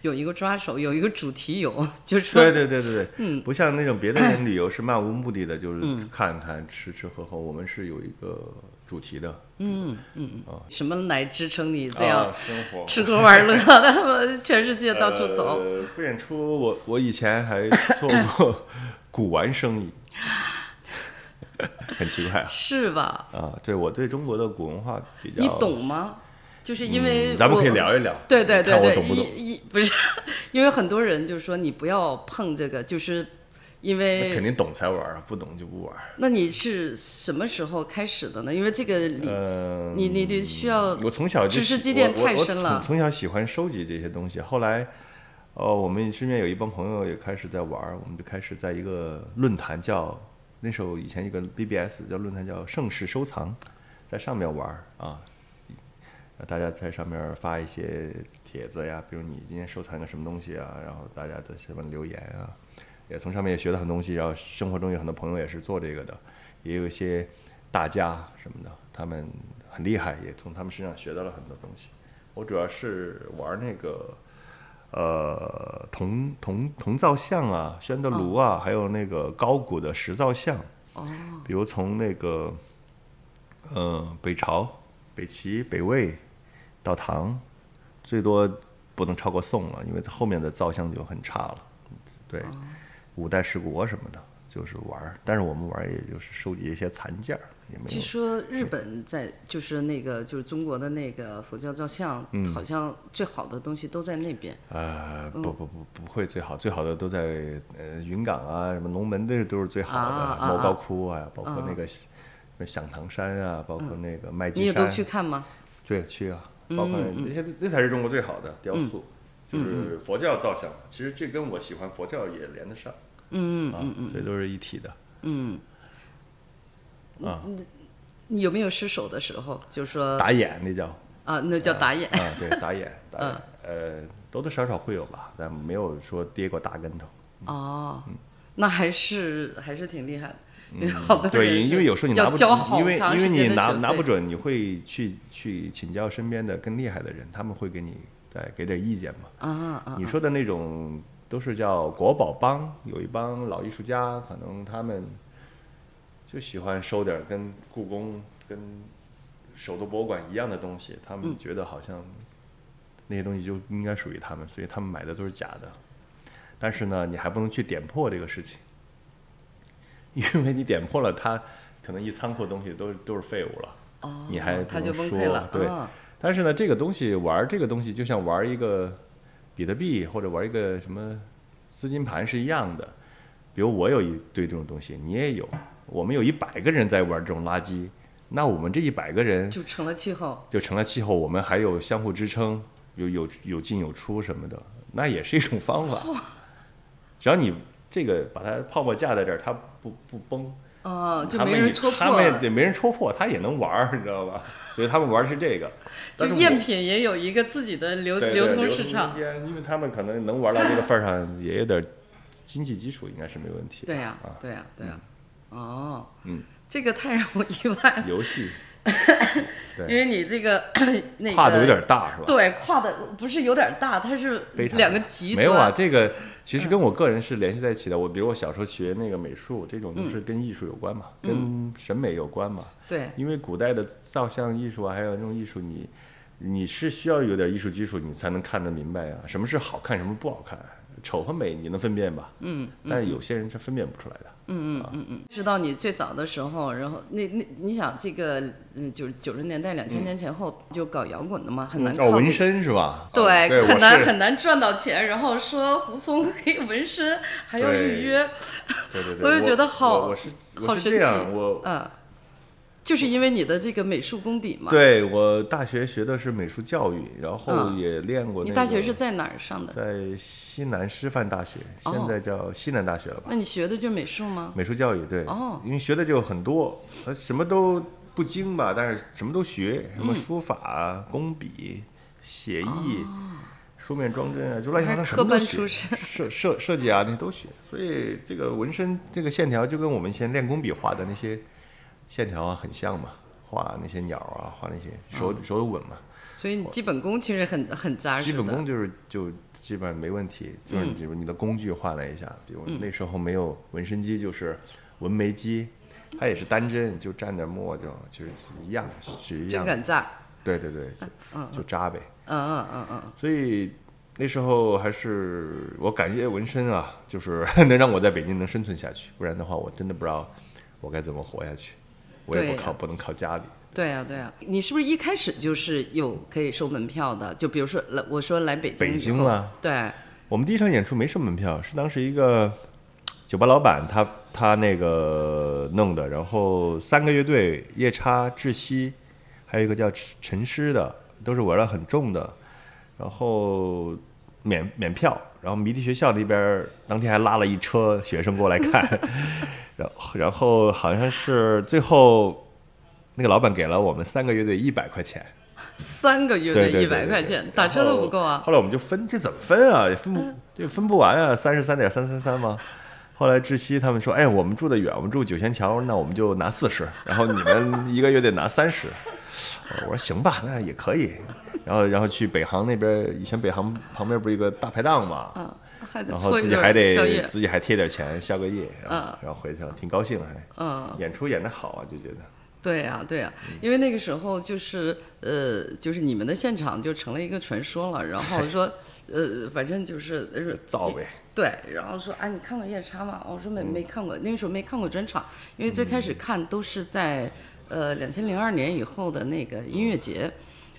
有一个抓手，有一个主题游，就是对对对对对，嗯不像那种别的人旅游是漫无目的的，就是看看吃吃喝喝，我们是有一个主题的。嗯嗯啊什么来支撑你这样啊生活吃喝玩乐的，全世界到处走？呃，不演出，我我以前还做过 古玩生意，很奇怪啊。是吧？啊，对我对中国的古文化比较，你懂吗？就是因为嗯咱们可以聊一聊，对对对对，看我懂不懂？一一不是，因为很多人就是说你不要碰这个，就是因为肯定懂才玩啊，不懂就不玩。那你是什么时候开始的呢？因为这个你、呃，你你得需要我从小就知识积淀太深了从从小喜欢收集这些东西，后来，哦，我们身边有一帮朋友也开始在玩，我们就开始在一个论坛叫那时候以前一个 BBS 叫论坛叫盛世收藏，在上面玩啊，大家在上面发一些帖子呀，比如你今天收藏个什么东西啊，然后大家的什么留言啊，也从上面也学到很多东西，然后生活中有很多朋友也是做这个的，也有一些大家什么的，他们很厉害，也从他们身上学到了很多东西。我主要是玩那个呃铜铜铜造像啊、宣德炉啊，还有那个高古的石造像，哦，比如从那个呃北朝、北齐、北魏到唐，最多不能超过宋了，因为后面的造像就很差了。对，五代十国什么的，就是玩儿，但是我们玩儿也就是收集一些残件儿，也没据。说日本在就是那个就是中国的那个佛教造像，嗯好像最好的东西都在那边。呃，嗯不不不不会最好，最好的都在呃云冈啊，什么龙门的都是最好的，莫高啊窟啊，包括那个什么响堂山啊，包括那个麦积山你也都去看吗？对，去啊，包括那些那才是中国最好的雕塑，就是佛教造像。其实这跟我喜欢佛教也连得上，嗯嗯嗯，所以都是一体的。嗯，啊，你有没有失手的时候？就是说打眼那叫啊，那叫打眼。啊，对，打眼，打眼，呃，多多少少会有吧，但没有说跌过大跟头。哦，那还是还是挺厉害的，因为好多人对，因为有时候你拿不准因为因为你拿拿不准，你会去去请教身边的更厉害的人，他们会给你再给点意见嘛。啊啊你说的那种都是叫国宝帮，有一帮老艺术家，可能他们就喜欢收点跟故宫、跟首都博物馆一样的东西，他们觉得好像那些东西就应该属于他们，所以他们买的都是假的。但是呢，你还不能去点破这个事情，因为你点破了，他可能一仓库的东西都都是废物了。哦，你还不他就能说崩溃了，对啊但是呢，这个东西玩这个东西就像玩一个比特币或者玩一个什么资金盘是一样的。比如我有一堆这种东西，你也有，我们有一百个人在玩这种垃圾，那我们这一百个人就成了气候。就成了气候，我们还有相互支撑，有有有进有出什么的，那也是一种方法。只要你这个把它泡沫架在这儿，它不不崩，哦，就没人戳破。他们也没人戳破，他也能玩儿，你知道吧？所以他们玩儿是这个。就赝品也有一个自己的流流通市场因为他们可能能玩到这个份儿上，也有点经济基础，应该是没问题的。对呀、啊，对呀、对呀、哦，嗯，这个太让我意外。了，游戏。对。因为你这个 那个跨度有点大，是吧？对，跨的不是有点大，它是非常两个极端。没有啊，这个其实跟我个人是联系在一起的。我比如我小时候学那个美术，这种都是跟艺术有关嘛，跟审美有关嘛。对，因为古代的造像艺术啊，还有那种艺术，你你是需要有点艺术基础，你才能看得明白啊，什么是好看，什么不好看，丑和美你能分辨吧？嗯，但是有些人是分辨不出来的。嗯嗯嗯嗯知道你最早的时候，然后那那你想这个，嗯，就是九十年代、两千年前后就搞摇滚的嘛，很难靠哦，纹身是吧？对，哦对，很难很难赚到钱，然后说胡松可以纹身，还要预约，对对对，我就觉得好我我是好神我是这样，奇我嗯，就是因为你的这个美术功底嘛。，对我大学学的是美术教育，然后嗯也练过、那个。你大学是在哪儿上的？在西南师范大学，哦现在叫西南大学了吧？那你学的就是美术吗？美术教育对，哦因为学的就很多，呃什么都不精吧，但是什么都学，什嗯么书法啊、工笔、写意、书面装帧啊，就乱七八糟什么都学出身设设设计啊那些都学，所以这个纹身这个线条就跟我们以前练工笔画的那些线条啊很像嘛，画那些鸟啊，画那些手、手有稳嘛，所以你基本功其实很很扎实。基本功就是就基本上没问题，就是嗯比如你的工具换了一下，比如那时候没有纹身机，就是纹眉机，它也是单针，就蘸点墨就就是一样，是一真样的。敢扎。对对对，就就扎呗。嗯嗯嗯嗯，所以那时候还是我感谢纹身啊，就是 能让我在北京能生存下去，不然的话我真的不知道我该怎么活下去。我也不靠，不能靠家里。对啊、对啊、你是不是一开始就是有可以收门票的？就比如说来，我说来北京北京了，对，我们第一场演出没收门票，是当时一个酒吧老板他他那个弄的，然后三个乐队，夜叉、窒息，还有一个叫陈诗的，都是玩的很重的，然后免免票，然后迷笛学校那边当天还拉了一车学生过来看，然后然后好像是最后那个老板给了我们三个乐队一百块钱。三个月对的一百块钱，打车都不够啊。后来我们就分，这怎么分啊？也分不这分不完啊，三十三点三三三吗？后来窒息他们说，哎，我们住的远，我们住九仙桥，那我们就拿四十，然后你们一个月得拿三十。我说行吧，那也可以。然后然后去北航那边，以前北航旁边不是一个大排档嘛，嗯，还得然后自己还。得自己还贴点钱宵个夜，然后嗯然后回去了，挺高兴还。嗯，演出演得好啊，就觉得。对呀、对呀、嗯因为那个时候就是呃，就是你们的现场就成了一个传说了。然后说，呃，反正就是呃造呗。对，然后说啊，你看过夜叉吗？我说没嗯没看过，那个时候没看过专场，因为最开始看都是在呃两千零二年以后的那个音乐节，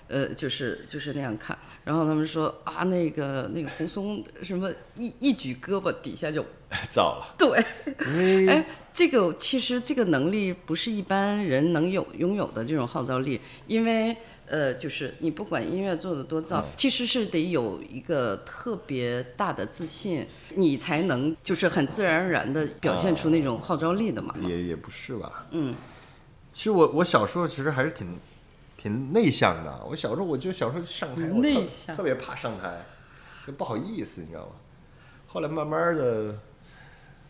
呃，就是就是那样看。然后他们说啊，那个那个红松什么一一举胳膊底下就 造了，对，哎，这个其实这个能力不是一般人能有拥有的这种号召力，因为呃，就是你不管音乐做的多嗯造，其实是得有一个特别大的自信，你才能就是很自然而然的表现出那种号召力的嘛。也也不是吧。嗯，其实我我小时候其实还是挺挺内向的。我小时候我就小时候上台，我特别怕上台，就不好意思，你知道吗？后来慢慢的，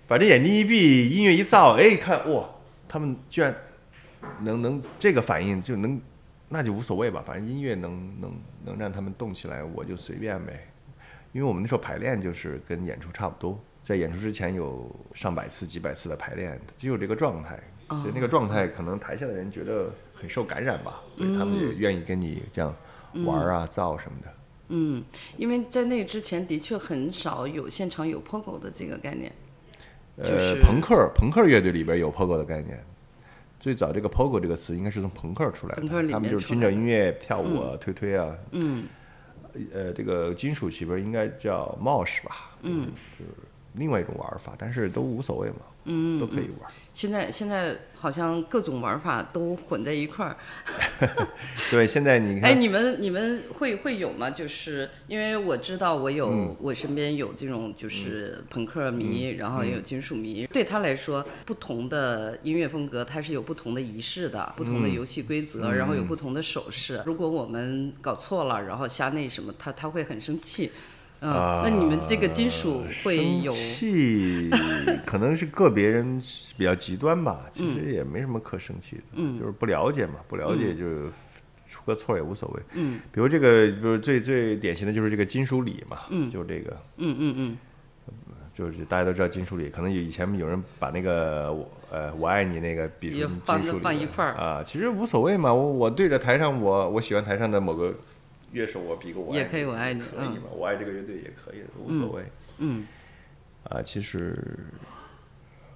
把这眼睛一闭，音乐一造，哎，一看哇，他们居然能能这个反应就能，那就无所谓吧，反正音乐能能能让他们动起来，我就随便呗。因为我们那时候排练就是跟演出差不多，在演出之前有上百次、几百次的排练，就有这个状态，所以那个状态可能台下的人觉得很受感染吧，所以他们也愿意跟你这样玩啊、造什么的。嗯，因为在那之前的确很少有现场有 pogo 的这个概念。就呃，朋克朋克乐队里边有 pogo 的概念。最早这个 pogo 这个词应该是从朋克出来的，他们就是听着音乐跳舞啊、推推啊。嗯呃，这个金属里边应该叫 mosh 吧，嗯，就是另外一种玩法，但是都无所谓嘛，嗯，都可以玩。现在现在好像各种玩法都混在一块儿。对，现在你看，哎，你们你们会会有吗？就是因为我知道我有、嗯我身边有这种就是朋克迷，然后也有金属迷。对他来说，不同的音乐风格它是有不同的仪式的，不同的游戏规则，然后有不同的手势。如果我们搞错了，然后瞎那什么，他他会很生气。嗯，那你们这个金属会有啊生气，可能是个别人比较极端吧，其实也没什么可生气的，嗯就是不了解嘛，不了解就出个错也无所谓。嗯比如这个，比如最最典型的就是这个金属礼嘛，嗯就这个，嗯嗯嗯就是大家都知道金属礼，可能有以前有人把那个我呃我爱你那个比金属礼放一块儿啊，其实无所谓嘛，我我对着台上我我喜欢台上的某个乐手，我比个我爱也可以我爱你可以嘛，我爱这个乐队也可以，无所谓。嗯。啊，其实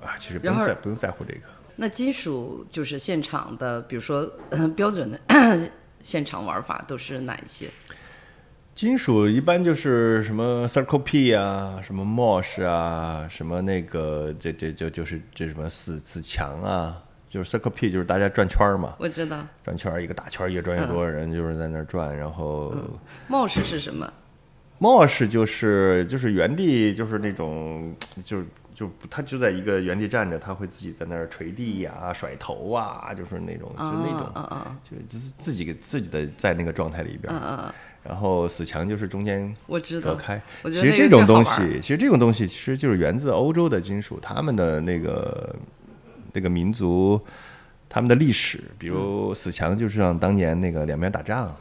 啊，其实不用在不用在乎这个。那金属就是现场的，比如说、呃、标准的 现场玩法都是哪一些？金属一般就是什么 Circle P 啊，什么 Mosh 啊，什么那个这这就就是这什么死死墙啊，就是 Circle P 就是大家转圈儿嘛，我知道转圈儿一个大圈儿越转越多人就是在那儿转，然后冒式是什么？Mosh 就是就是原地就是那种就是就他就在一个原地站着，他会自己在那儿捶地呀、甩头啊，就是那种就那种。啊啊啊！就就是自己给自己的在那个状态里边儿，嗯嗯嗯，然后死墙就是中间我知道。隔开。其实这种东西，其实这种东西其实就是源自欧洲的金属，他们的那个那个民族，他们的历史。比如死墙就是像当年那个两边打仗，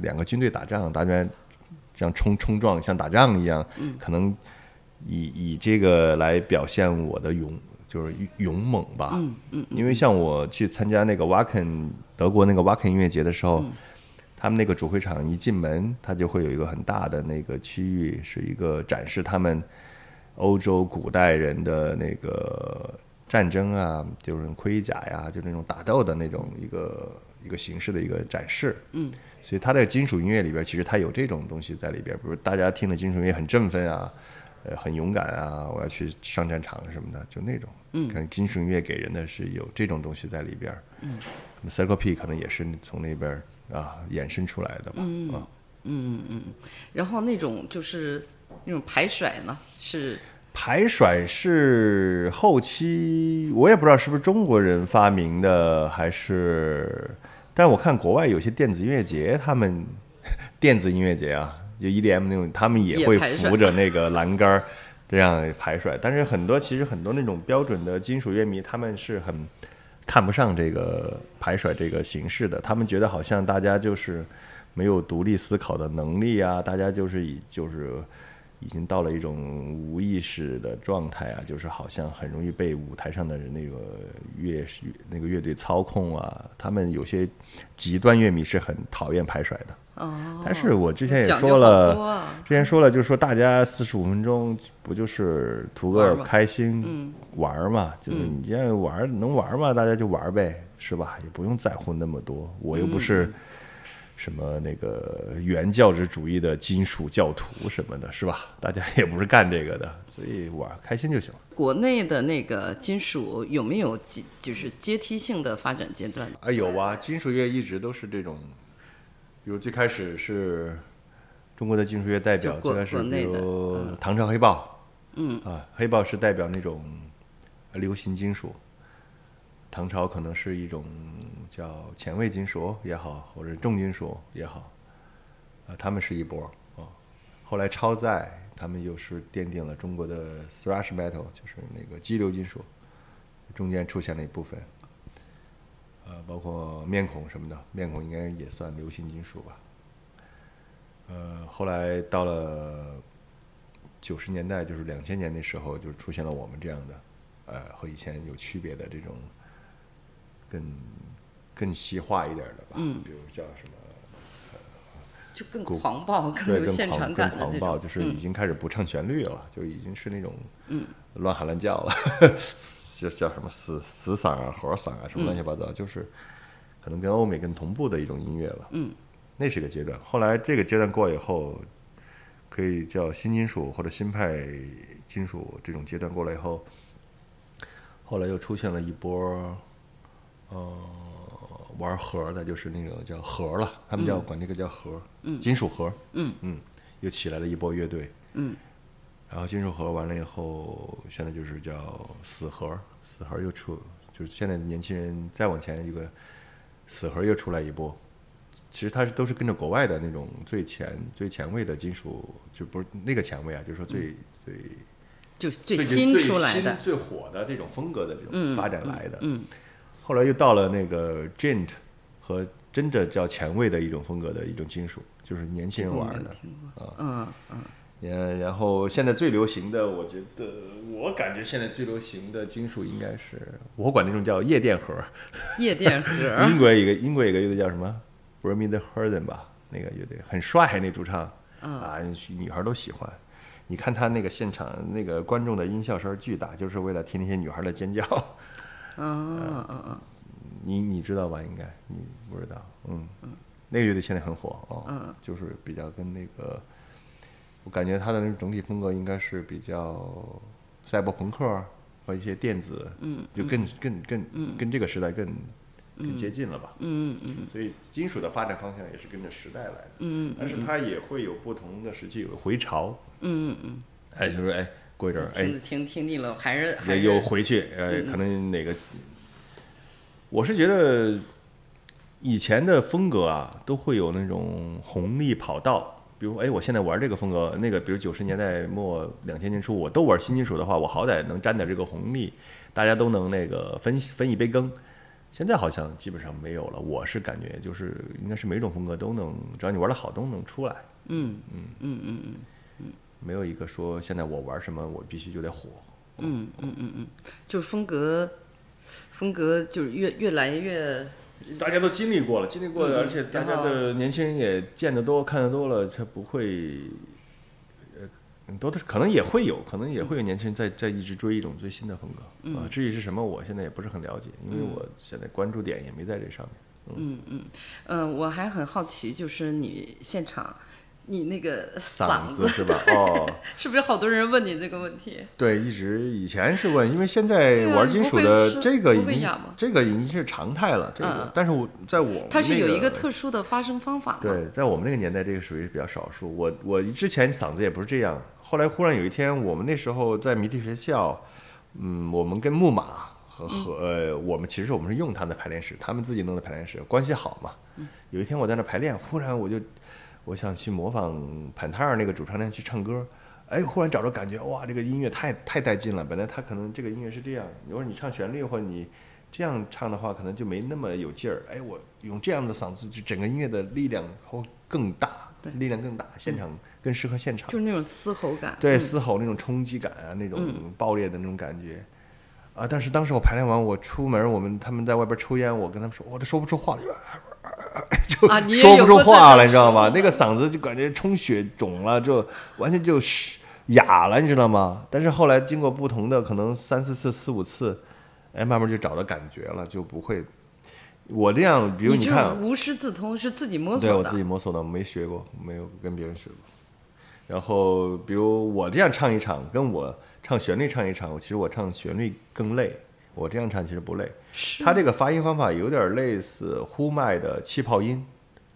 两个军队打仗，大家这样冲冲撞，像打仗一样，可能以以这个来表现我的勇。就是勇猛吧，嗯嗯因为像我去参加那个 Wacken 德国那个 Wacken 音乐节的时候，他们那个主会场一进门，它就会有一个很大的那个区域，是一个展示他们欧洲古代人的那个战争啊，就是盔甲呀，就那种打斗的那种一个一个形式的一个展示。嗯，所以它的金属音乐里边，其实它有这种东西在里边，比如大家听的金属音乐很振奋啊。呃，很勇敢啊！我要去上战场什么的，就那种。嗯可能金属音乐给人的是有这种东西在里边。嗯，Circle P 可能也是从那边啊衍生出来的吧。嗯啊，嗯嗯，然后那种就是那种排甩呢，是排甩是后期，我也不知道是不是中国人发明的，还是，但我看国外有些电子音乐节，他们 电子音乐节啊，就 EDM 那种，他们也会扶着那个栏杆儿这样排甩。但是很多其实很多那种标准的金属乐迷，他们是很看不上这个排甩这个形式的，他们觉得好像大家就是没有独立思考的能力啊，大家就是以就是。已经到了一种无意识的状态啊，就是好像很容易被舞台上的人那个乐那个乐队操控啊。他们有些极端乐迷是很讨厌排甩的，哦。但是我之前也说了，啊之前说了，就是说大家四十五分钟不就是图个开心嗯玩儿嘛？就是你这样玩能玩嘛，大家就玩呗，是吧？也不用在乎那么多。我又不是什么那个原教旨主义的金属教徒什么的，是吧？大家也不是干这个的，所以玩开心就行了。国内的那个金属有没有阶就是阶梯性的发展阶段？啊，有啊，金属乐一直都是这种，比如最开始是中国的金属乐代表，国最开始比国内的如唐朝黑豹，嗯啊，黑豹是代表那种流行金属，唐朝可能是一种叫前卫金属也好，或者重金属也好，啊，他们是一波啊。后来超载他们又是奠定了中国的 thrash metal，就是那个激流金属，中间出现了一部分，呃，包括面孔什么的，面孔应该也算流行金属吧。呃，后来到了九十年代，就是两千年那时候，就出现了我们这样的，呃，和以前有区别的这种更更西化一点的吧，嗯比如叫什么，就更狂暴、更，有现场更狂更感的这狂暴，就是已经开始不唱旋律了，就已经是那种嗯乱喊乱叫了，就叫什么死死嗓啊、活嗓啊，什么乱七八糟，就是可能跟欧美更同步的一种音乐了。嗯，那是一个阶段。后来这个阶段过以后，可以叫新金属或者新派金属这种阶段过来以后，后来又出现了一波，呃，玩核的，就是那种叫核了，他们叫、管那个叫核，金属核，嗯。嗯，又起来了一波乐队，嗯。然后金属核完了以后，现在就是叫死核，死核又出，就是现在年轻人再往前一个死核又出来一波。其实它是都是跟着国外的那种最前最前卫的金属，就不是那个前卫啊，就是说最、最就是最最新最出来的。新。最火的这种风格的这种发展来的。嗯后来又到了那个 gent 和真的叫前卫的一种风格的一种金属，就是年轻人玩的。嗯嗯，嗯，然后现在最流行的，我觉得我感觉现在最流行的金属应该是我管那种叫夜店盒。夜店盒。英国一个英国一个乐队叫什么 b r m i the Herden 吧，那个乐队很帅，那主唱啊，女孩都喜欢。你看他那个现场那个观众的音效声巨大，就是为了听那些女孩的尖叫。嗯嗯嗯你你知道吧？应该你不知道，嗯，那个乐队现在很火哦，嗯。就是比较跟那个，我感觉他的那种整体风格应该是比较赛博朋克和一些电子，嗯，就更更更跟这个时代更更接近了吧，嗯嗯所以金属的发展方向也是跟着时代来的，嗯但是它也会有不同的时期有回潮，嗯嗯。哎，就是哎过一阵儿嗯，哎听听听腻了，还是也又回去，呃，可能哪个，我是觉得以前的风格啊，都会有那种红利跑道。比如，哎，我现在玩这个风格，那个，比如九十年代末、两千年初，我都玩新金属的话，我好歹能沾点这个红利，大家都能那个分分一杯羹。现在好像基本上没有了，我是感觉就是应该是每种风格都能，只要你玩的好，都能出来。嗯嗯嗯嗯嗯没有一个说现在我玩什么我必须就得火。嗯嗯嗯嗯，就是风格风格就是越越来越大家都经历过了，经历过了，嗯而且大家的年轻人也见得多、看得多了，才不会，呃，多的可能也会有，可能也会有年轻人在在一直追一种最新的风格嗯啊。至于是什么，我现在也不是很了解，因为我现在关注点也没在这上面。嗯嗯嗯，我还很好奇，就是你现场你那个嗓子是吧？哦，是不是好多人问你这个问题？对，一直以前是问，因为现在玩金属的这个已经这个已经是常态了。这个嗯，但是我在我们它是有一个特殊的发声方法？对，在我们那个年代，这个属于比较少数。我我之前嗓子也不是这样，后来忽然有一天，我们那时候在迷笛学校，嗯，我们跟木马和和、呃，我们其实我们是用他的排练室，他们自己弄的排练室，关系好嘛。有一天我在那排练，忽然我就我想去模仿潘塔尔那个主唱那样去唱歌。哎，忽然找着感觉，哇，这个音乐太太带劲了。本来他可能这个音乐是这样，如果你唱旋律或者你这样唱的话，可能就没那么有劲儿。哎，我用这样的嗓子，就整个音乐的力量会更大，力量更大，现场更适合现场。就是那种嘶吼感。对，嗯嘶吼那种冲击感啊，那种爆裂的那种感觉。啊！但是当时我排练完，我出门，我们他们在外边抽烟，我跟他们说，我都说不出话了，就说不出话了，你知道吗那个嗓子就感觉充血肿了，就完全就是哑了，你知道吗？但是后来经过不同的可能三四次、四五次，哎，慢慢就找到感觉了，就不会。我这样，比如你看，无师自通是自己摸索的，对我自己摸索的，没学过，没有跟别人学过。然后，比如我这样唱一场，跟我唱旋律唱一场，其实我唱旋律更累。我这样唱其实不累。他这个发音方法有点类似呼麦的气泡音。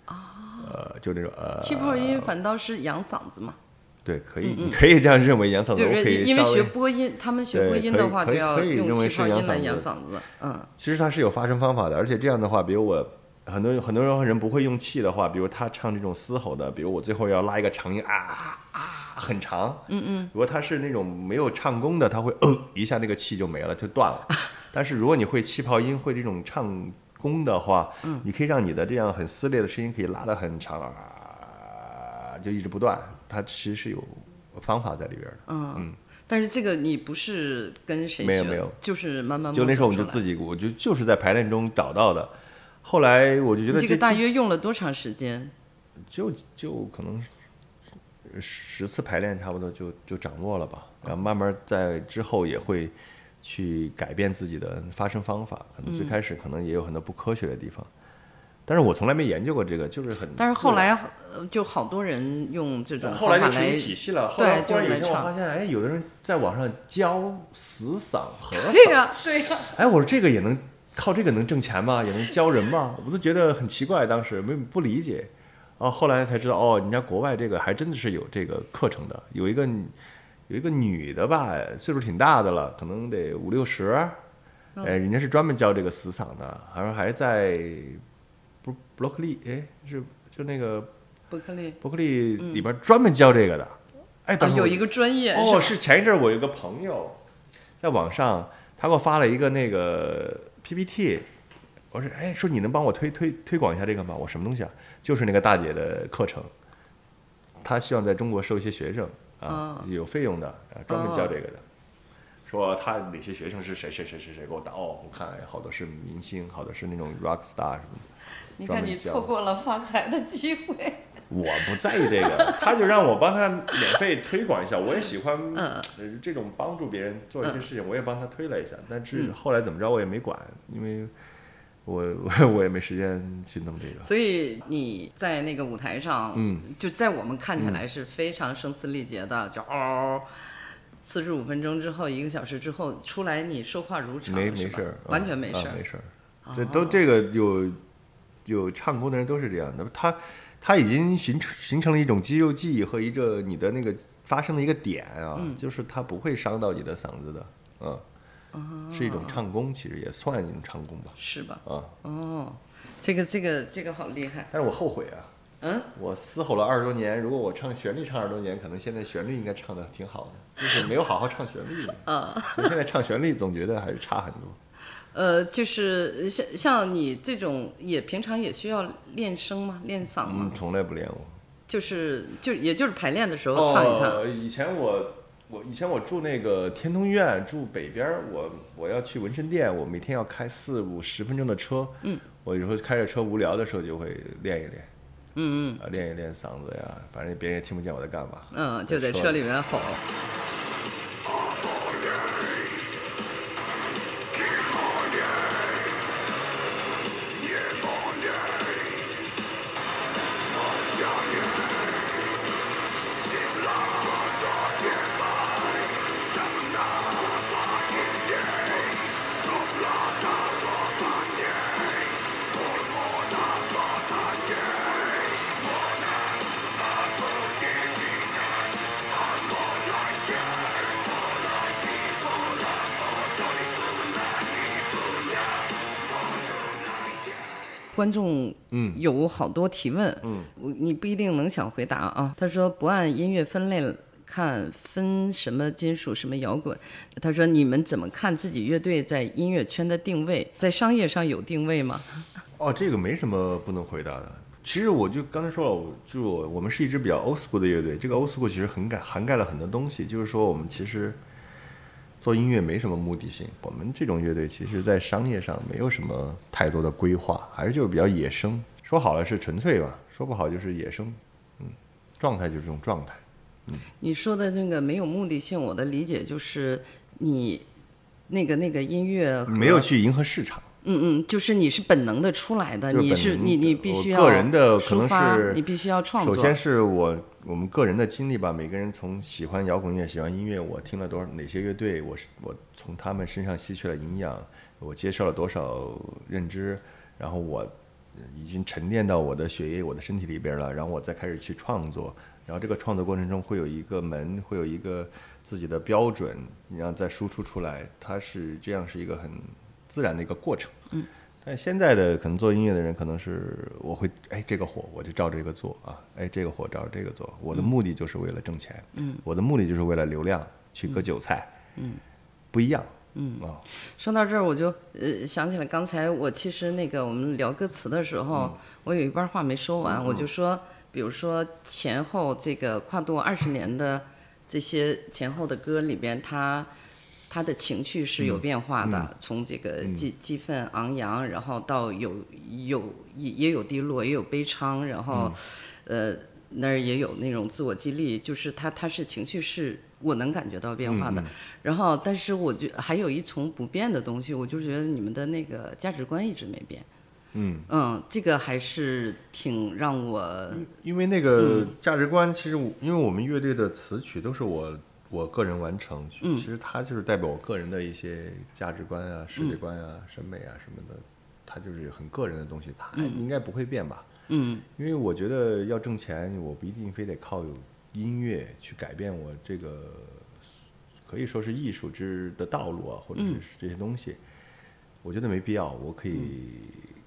呃，就那种呃。气泡音反倒是养嗓子嘛。对，可以，你可以这样认为养嗓子。我可以因为学播音，他们学播音的话就要用气泡音来养嗓子。嗯。其实它是有发声方法的，而且这样的话，比如我很多很多人不会用气的话，比如他唱这种嘶吼的，比如我最后要拉一个长音啊啊很长。嗯嗯。如果他是那种没有唱功的，他会呃一下那个气就没了，就断了。但是如果你会气泡音，会这种唱功的话，嗯，你可以让你的这样很撕裂的声音可以拉得很长啊，就一直不断。它其实是有方法在里边的，嗯嗯，但是这个你不是跟谁学？没有没有，就是慢慢就那时候我们就自己，我就就是在排练中找到的。后来我就觉得这个大约用了多长时间？就就可能十次排练差不多就就掌握了吧，然后慢慢在之后也会去改变自己的发声方法。可能最开始可能也有很多不科学的地方。但是我从来没研究过这个，就是很。但是后来就好多人用这种后来就成体系了。后来，忽然有一天我发现，哎，有的人在网上教死嗓和 嗓。对呀，对呀。哎，我说这个也能靠这个能挣钱吗？也能教人吗？我都觉得很奇怪，当时没不理解。哦，后来才知道，哦，人家国外这个还真的是有这个课程的。有一个有一个女的吧，岁数挺大的了，可能得五六十。哎，人家是专门教这个死嗓的，好像还在。不，伯克利，哎，是就那个伯克利，伯克利里边专门教这个的，哎，有一个专业哦，是前一阵我有个朋友在网上，他给我发了一个那个 PPT，我说，哎，说你能帮我推推推广一下这个吗？我什么东西啊？就是那个大姐的课程，她希望在中国收一些学生啊，有费用的，啊，专门教这个的。说他哪些学生是谁谁谁谁谁给我打哦，我看好多是明星，好多是那种 rock star 什么的。你看你错过了发财的机会。我不在意这个，他就让我帮他免费推广一下，我也喜欢这种帮助别人做一些事情，我也帮他推了一下。但是后来怎么着我也没管，因为我我 我也没时间去弄这个。所以你在那个舞台上，嗯，就在我们看起来是非常声嘶力竭的，就嗷。四十五分钟之后，一个小时之后出来，你说话如常，没没事儿，完全没事儿，没事儿。这都这个有有唱功的人都是这样的，他他已经形成形成了一种肌肉记忆和一个你的那个发声的一个点啊，就是他不会伤到你的嗓子的，嗯，是一种唱功，其实也算一种唱功吧，是吧？啊，哦，这个这个这个好厉害，但是我后悔啊。嗯，我嘶吼了二十多年，如果我唱旋律唱二十多年，可能现在旋律应该唱的挺好的，就是没有好好唱旋律。嗯，现在唱旋律总觉得还是差很多。呃，就是像像你这种，也平常也需要练声吗？练嗓吗？嗯，从来不练我。就是就也就是排练的时候唱一唱。呃，以前我我以前我住那个天通苑，住北边儿，我我要去纹身店，我每天要开四五十分钟的车。嗯，我有时候开着车无聊的时候就会练一练。嗯嗯，练一练嗓子呀，反正别人也听不见我在干嘛。嗯，就在车里面吼。观众嗯有好多提问，嗯，我你不一定能想回答啊。他说不按音乐分类看，分什么金属什么摇滚。他说你们怎么看自己乐队在音乐圈的定位，在商业上有定位吗？哦，这个没什么不能回答的。其实我就刚才说了，就我我们是一支比较 old school 的乐队，这个 old school 其实很盖涵盖了很多东西，就是说我们其实。做音乐没什么目的性，我们这种乐队其实，在商业上没有什么太多的规划，还是就是比较野生。说好了是纯粹吧，说不好就是野生。嗯，状态就是这种状态。嗯，你说的那个没有目的性，我的理解就是你那个那个音乐没有去迎合市场。嗯嗯，就是你是本能的出来的，你是你你必须要个人的可能是你必须要创作。首先是我我们个人的经历吧，每个人从喜欢摇滚乐、喜欢音乐，我听了多少哪些乐队，我是我从他们身上吸取了营养，我接受了多少认知，然后我已经沉淀到我的血液、我的身体里边了，然后我再开始去创作，然后这个创作过程中会有一个门，会有一个自己的标准，然后再输出出来，它是这样是一个很自然的一个过程。嗯。但现在的可能做音乐的人，可能是我会哎这个火我就照这个做啊，哎这个火照这个做，我的目的就是为了挣钱，嗯，我的目的就是为了流量去割韭菜，嗯，不一样，嗯。啊，说到这儿，我就呃想起来，刚才我其实那个我们聊歌词的时候，嗯我有一半话没说完，我就说，比如说前后这个跨度二十年的这些前后的歌里边，它它的情绪是有变化的，从这个激激愤昂扬，然后到有有也也有低落，也有悲怆，然后、呃那儿也有那种自我激励，就是他他是情绪是我能感觉到变化的。然后，但是我觉还有一重不变的东西，我就觉得你们的那个价值观一直没变。嗯嗯，这个还是挺让我因为那个价值观，其实我因为我们乐队的词曲都是我我个人完成，其实它就是代表我个人的一些价值观啊、世界观啊、审美啊什么的，它就是很个人的东西，它应该不会变吧？嗯因为我觉得要挣钱，我不一定非得靠音乐去改变我这个可以说是艺术之的道路啊，或者是这些东西，我觉得没必要。我可以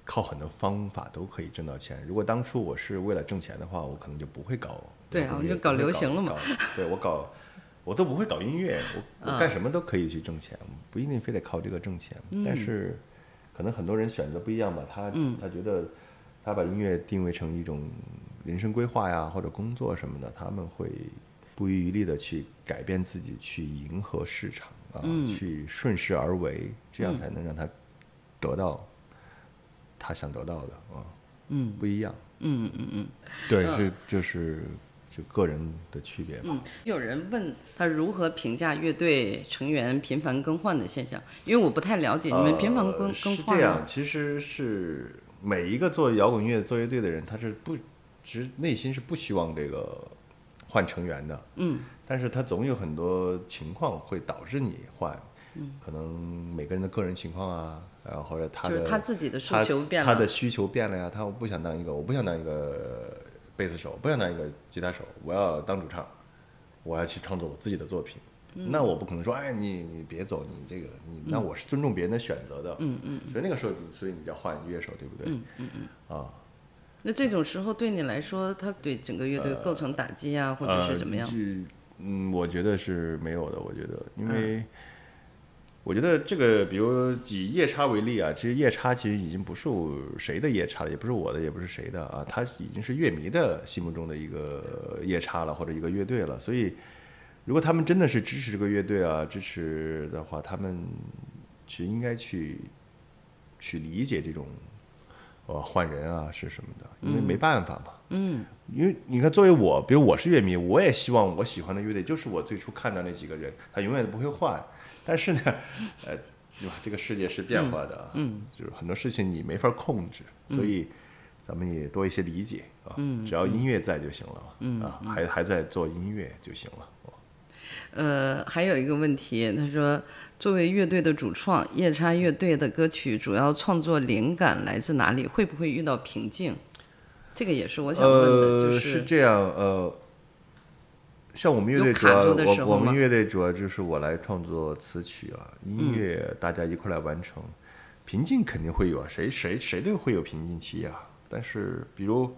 靠很多方法都可以挣到钱。如果当初我是为了挣钱的话，我可能就不会搞对啊我就搞流行了嘛 对我搞，我都不会搞音乐，我我干什么都可以去挣钱，不一定非得靠这个挣钱。但是可能很多人选择不一样吧，他他觉得他把音乐定位成一种人生规划呀，或者工作什么的，他们会不遗余力的去改变自己，去迎合市场啊，去顺势而为，这样才能让他得到他想得到的啊。嗯不一样。嗯嗯嗯对，是就是就个人的区别吧。嗯。有人问他如何评价乐队成员频繁更换的现象，因为我不太了解，你们频繁更呃更是这样，换？其实是每一个做摇滚乐、做乐队的人，他是不，其实内心是不希望这个换成员的。嗯但是他总有很多情况会导致你换，可能每个人的个人情况啊，然后或者他的就是他自己的需求变了他的需求变了呀，他我不想当一个，我不想当一个贝斯手，不想当一个吉他手，我要当主唱，我要去创作我自己的作品。嗯那我不可能说，哎，你你别走，你这个你，那我是尊重别人的选择的。嗯嗯所以那个时候，所以你要换乐手，对不对？嗯嗯嗯。啊，那这种时候对你来说，他对整个乐队构成打击啊，或者是怎么样呃？是嗯，我觉得是没有的。我觉得，因嗯为我觉得这个，比如以夜叉为例啊，其实夜叉其实已经不是谁的夜叉了，也不是我的，也不是谁的啊，他已经是乐迷的心目中的一个夜叉了，或者一个乐队了。所以，如果他们真的是支持这个乐队啊，支持的话，他们其实应该去去理解这种呃换人啊是什么的，因为没办法嘛。嗯因为你看，作为我，比如我是乐迷，我也希望我喜欢的乐队就是我最初看到那几个人，他永远都不会换。但是呢，呃，对吧？这个世界是变化的啊，嗯就是很多事情你没法控制，所以咱们也多一些理解啊。嗯只要音乐在就行了嘛，嗯啊，还还在做音乐就行了。呃，还有一个问题，他说，作为乐队的主创，夜叉乐队的歌曲主要创作灵感来自哪里？会不会遇到瓶颈？这个也是我想问的，呃，就是这样，呃，像我们乐队主要，我我们乐队主要就是我来创作词曲啊，音乐大家一块来完成，瓶颈肯定会有啊，谁谁谁都会有瓶颈期啊。但是比如，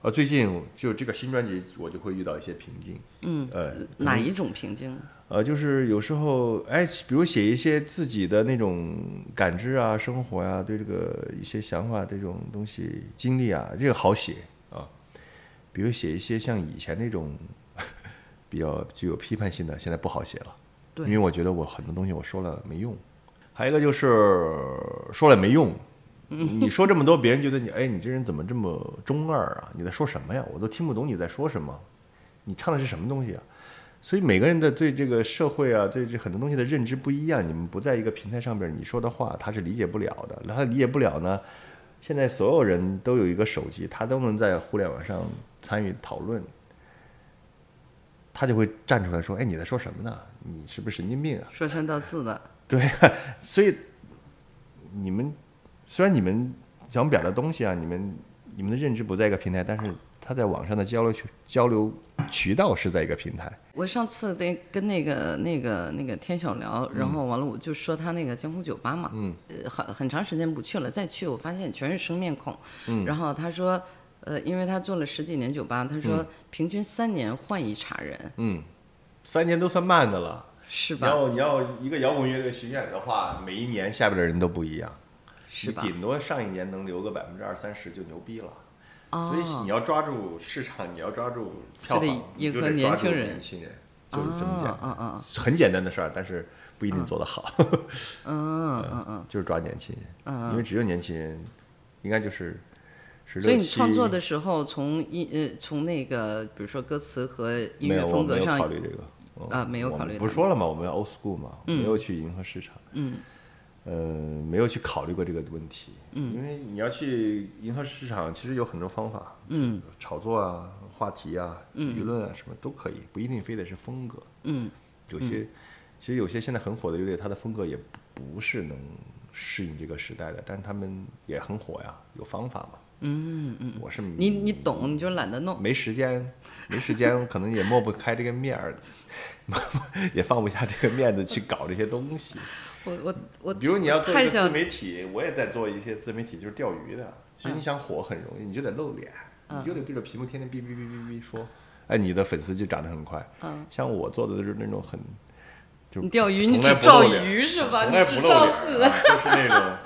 呃，最近就这个新专辑，我就会遇到一些瓶颈，嗯，呃，哪一种瓶颈？呃，就是有时候，哎，比如写一些自己的那种感知啊、生活呀、对这个一些想法这种东西、经历啊，这个好写啊。比如写一些像以前那种比较具有批判性的，现在不好写了，对因为我觉得我很多东西我说了没用。还有一个就是说了没用，你说这么多，别人觉得你，哎，你这人怎么这么中二啊？你在说什么呀？我都听不懂你在说什么，你唱的是什么东西啊？所以每个人的对这个社会啊，对这很多东西的认知不一样。你们不在一个平台上边，你说的话他是理解不了的。那他理解不了呢？现在所有人都有一个手机，他都能在互联网上参与讨论，他就会站出来说：“哎，你在说什么呢？你是不是神经病啊？”说三道四的。对，所以你们虽然你们想表达东西啊，你们你们的认知不在一个平台，但是他在网上的交流渠交流渠道是在一个平台。我上次跟跟那个那个那个天晓聊，然后完了我就说他那个江湖酒吧嘛，嗯，呃，很很长时间不去了，再去我发现全是生面孔，嗯然后他说，呃，因为他做了十几年酒吧，他说嗯平均三年换一茬人，嗯，三年都算慢的了。是吧？你要你要一个摇滚乐队巡演的话，每一年下边的人都不一样，是吧？你顶多上一年能留个百分之二三十就牛逼了。所以哦你要抓住市场，你要抓住票房，你迎合就得抓住年轻人年轻人，就是这么简单。嗯嗯很简单的事儿，但是不一定做得好。嗯嗯嗯 就是抓年轻人，嗯因为只有年轻人，应该就是所以你。创作的时候，从音呃从那个比如说歌词和音乐风格上考虑这个。嗯啊没有考虑它不是说了吗？我们要 old school 嘛，没有去迎合市场。嗯呃，没有去考虑过这个问题。嗯，因为你要去迎合市场，其实有很多方法。嗯，炒作啊，话题啊，舆论啊，什么都可以，不一定非得是风格。嗯有些，其实有些现在很火的乐队，它的风格也不是能适应这个时代的，但是他们也很火呀，有方法嘛。嗯嗯，我是你你懂，你就懒得弄。没时间，没时间，可能也抹不开这个面儿，也放不下这个面子去搞这些东西。我我我，比如你要做一个自媒体，我也在做一些自媒体，就是钓鱼的。其实你想火很容易，你就得露脸，嗯你就得对着屏幕天天哔哔哔哔哔说，哎，你的粉丝就涨得很快。嗯，像我做的就是那种很，就你钓鱼你只照鱼是吧？你只照不露脸，河。啊就是那种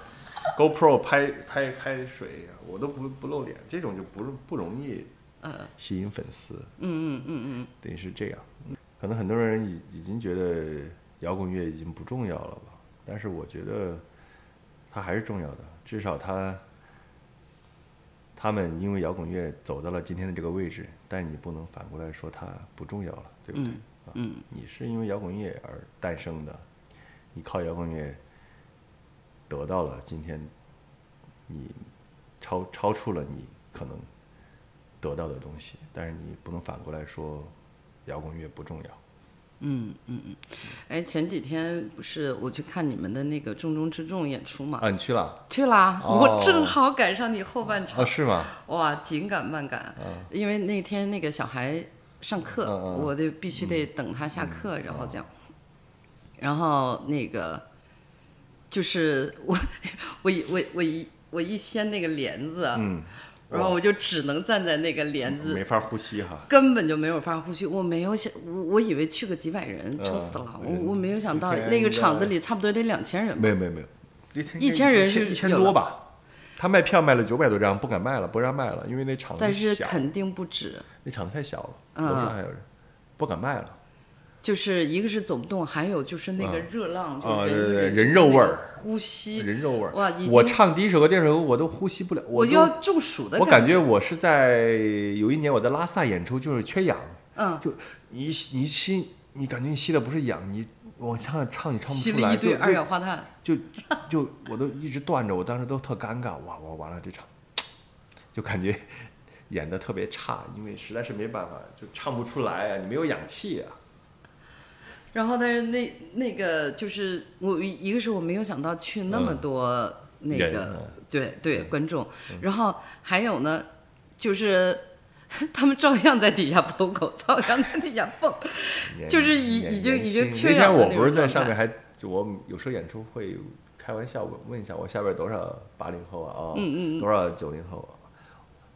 GoPro 拍拍拍水，我都不不露脸，这种就不是不容易嗯吸引粉丝。嗯嗯嗯嗯，等于是这样。可能很多人已已经觉得摇滚乐已经不重要了吧，但是我觉得它还是重要的，至少它他们因为摇滚乐走到了今天的这个位置，但是你不能反过来说它不重要了，对不对？啊，嗯你是因为摇滚乐而诞生的，你靠摇滚乐得到了今天你超超出了你可能得到的东西，但是你不能反过来说摇滚乐不重要。嗯嗯嗯。哎，前几天不是我去看你们的那个重中之重演出嘛？啊，你去了？去啦，哦我正好赶上你后半场啊，，是吗？哇，紧赶慢赶，因为那天那个小孩上课，我就必须得等他下课，然后这样，然后那个就是我 我一我我一我一掀那个帘子，嗯，然后我就只能站在那个帘子没法呼吸哈。根本就没有法呼吸，我没有想，我我以为去个几百人，嗯撑死了，我我没有想到那个场子里差不多得两千人吧，没有没有没有，一千人是一千多吧。他卖票卖了九百多张，不敢卖了，不让卖了，因为那场子但是小，肯定不止，那场子太小了，嗯楼上还有人，不敢卖了。就是一个是走不动，还有就是那个嗯热浪，啊就人对对人之间那个人肉味儿呼吸，人肉味儿。哇我唱第一首歌、第二首歌，我都呼吸不了，都我要中暑的我感感觉我是在有一年我在拉萨演出，就是缺氧，嗯，就你吸你吸，你感觉你吸的不是氧，你我唱唱你唱不出来，吸了一堆二氧化碳，就就我都一直断着，我当时都特尴尬，哇，我完了这场，就感觉 演的特别差，因为实在是没办法，就唱不出来啊，你没有氧气啊。然后但是那那个就是我一一个是我没有想到去那么多那个嗯对对观众，然后还有呢就是。他们照样在底下剖狗，照样在底下蹦，就是已已经已经缺氧的那我不是在上面还，就我有时候演出会开玩笑问问一下，我下边多少八零后啊？啊、嗯嗯多少九零后啊？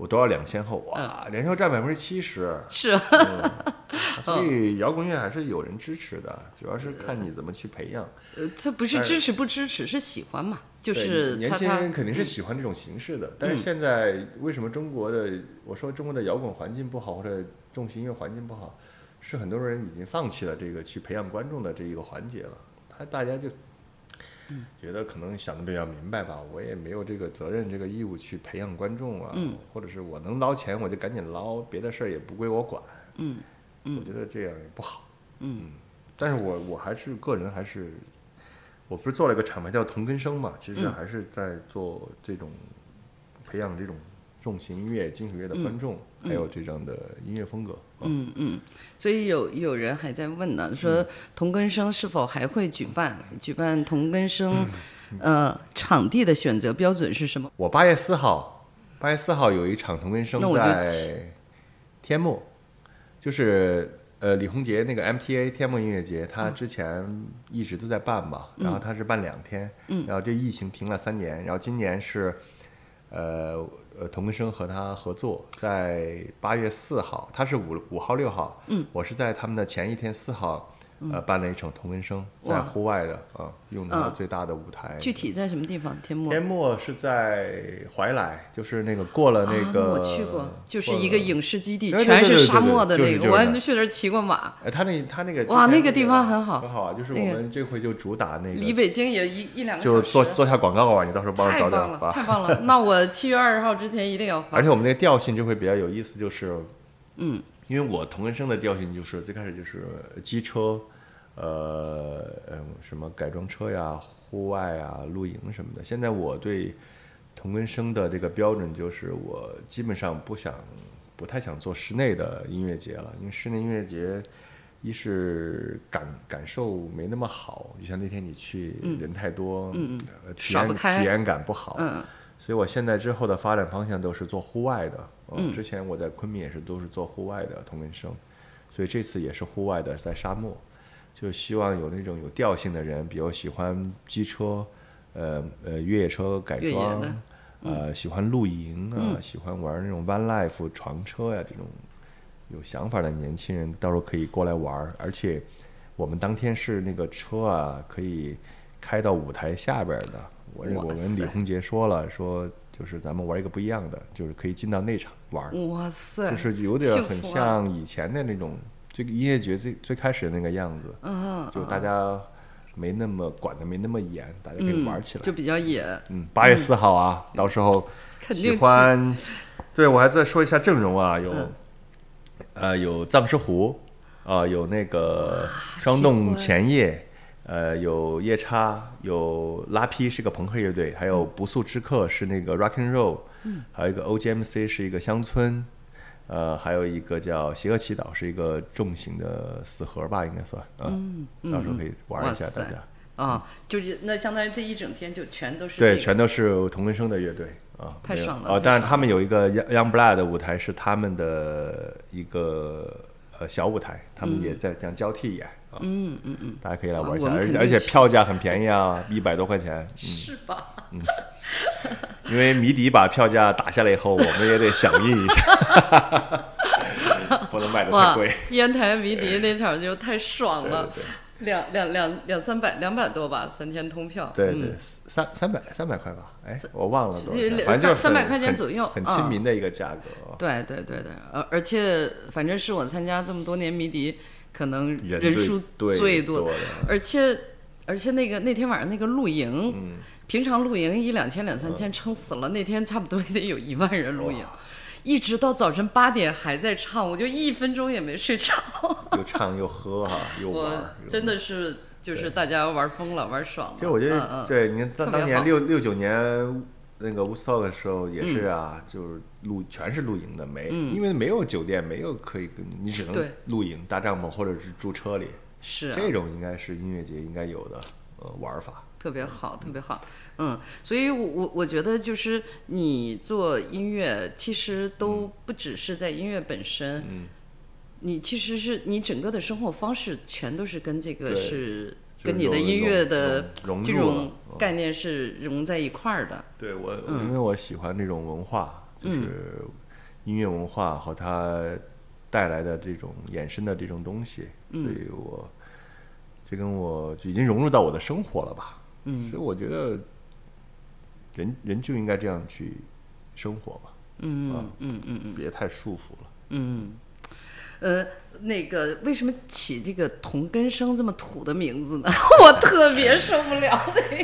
我都要两千后？嗯哇，两千后占百分之七十。是啊，所以摇滚乐还是有人支持的，主要是看你怎么去培养。呃，他不是支持不支持，是喜欢嘛，就是年轻人肯定是喜欢这种形式的，但是现在为什么中国的我说中国的摇滚环境不好或者重型音乐环境不好，是很多人已经放弃了这个去培养观众的这一个环节了。他大家就觉得可能想的比较明白吧，我也没有这个责任这个义务去培养观众啊，嗯或者是我能捞钱我就赶紧捞，别的事儿也不归我管。嗯我觉得这样也不好。嗯，但是我我还是个人还是，我不是做了一个厂牌叫同根生嘛，其实还是在做这种培养这种重型音乐、金属乐的观众，还有这样的音乐风格。嗯嗯，所以有有人还在问呢，说同根生是否还会举办举办同根生？呃，场地的选择标准是什么？我八月四号，八月四号有一场同根生在天幕，就是呃李洪杰那个 MTA 天幕音乐节，他之前一直都在办嘛，然后他是办两天，然后这疫情停了三年，然后今年是呃呃童根生和他合作，在八月四号，他是五五号六号，嗯，我是在他们的前一天四号。呃，办了一场同根生，在户外的啊，用的最大的舞台。具体在什么地方？天幕。天幕是在怀来，就是那个过了那个。我去过，就是一个影视基地，全是沙漠的那个。我还去那儿骑过马。哎，他那他那个。哇，那个地方很好。很好啊，就是我们这回就主打那个。离北京也一一两个就做做下广告吧，你到时候帮我早点发。太棒了，那我七月二十号之前一定要发。而且我们那个调性就会比较有意思，就是，嗯，因为我同根生的调性就是最开始就是机车。呃，嗯，什么改装车呀、户外啊、露营什么的。现在我对同根生的这个标准就是，我基本上不想、不太想做室内的音乐节了，因为室内音乐节一是感感受没那么好，就像那天你去人太多，嗯嗯，体验体验感不好，嗯，所以我现在之后的发展方向都是做户外的。嗯，之前我在昆明也是都是做户外的同根生，所以这次也是户外的，在沙漠。就希望有那种有调性的人，比如喜欢机车，呃呃越野车改装，呃喜欢露营啊，喜欢玩那种 One Life 床车呀，这种有想法的年轻人，到时候可以过来玩。而且我们当天是那个车啊，可以开到舞台下边的。我我跟李洪杰说了，说就是咱们玩一个不一样的，就是可以进到内场玩。哇塞！就是有点很像以前的那种。这个音乐节最最开始的那个样子，嗯，就大家没那么管的没那么严，大家可以玩起来，就比较野。嗯，八月四号啊，到时候喜欢，对我还再说一下阵容啊，有呃有藏狮湖，啊有那个霜冻前夜，呃有夜叉，有拉皮是个朋克乐队，还有不速之客是那个 rock and roll，嗯，还有一个 O G M C 是一个乡村。呃，还有一个叫《邪恶祈祷》，是一个重型的死核吧，应该算。嗯，到时候可以玩一下，大家。啊，就是那相当于这一整天就全都是。对，全都是同根生的乐队啊。太爽了。啊，但是他们有一个 Young Blood 的舞台是他们的一个呃小舞台，他们也在这样交替演。嗯嗯嗯嗯。大家可以来玩一下，而且而且票价很便宜啊，一百多块钱。是吧？嗯。因为迷笛把票价打下来以后，我们也得响应一下，不能卖的太贵。烟台迷笛那场就太爽了，两两两两三百两百多吧，三天通票。对对，三三百三百块吧，哎，我忘了多少，反正三百块钱左右，很亲民的一个价格。对对对对，而而且反正是我参加这么多年迷笛，可能人数最多。的，而且而且那个那天晚上那个露营。平常露营一两千两三千撑死了，那天差不多得有一万人露营，一直到早晨八点还在唱，我就一分钟也没睡着。又唱又喝哈，又玩，真的是就是大家玩疯了，玩爽了。其实我觉得，对，你看当当年六六九年那个 Woodstock 的时候也是啊，就是露全是露营的，没因为没有酒店，没有可以跟你只能露营搭帐篷或者是住车里。是这种应该是音乐节应该有的呃玩法。特别好，特别好，嗯，所以，我我我觉得就是你做音乐，其实都不只是在音乐本身，嗯，你其实是你整个的生活方式全都是跟这个是跟你的音乐的这种概念是融在一块儿的。对我，因为我喜欢这种文化，就是音乐文化和它带来的这种衍生的这种东西，所以我这跟我就已经融入到我的生活了吧。嗯，所以我觉得，人人就应该这样去生活嘛。嗯嗯嗯嗯，别太束缚了。嗯，呃，那个为什么起这个同根生这么土的名字呢？我特别受不了那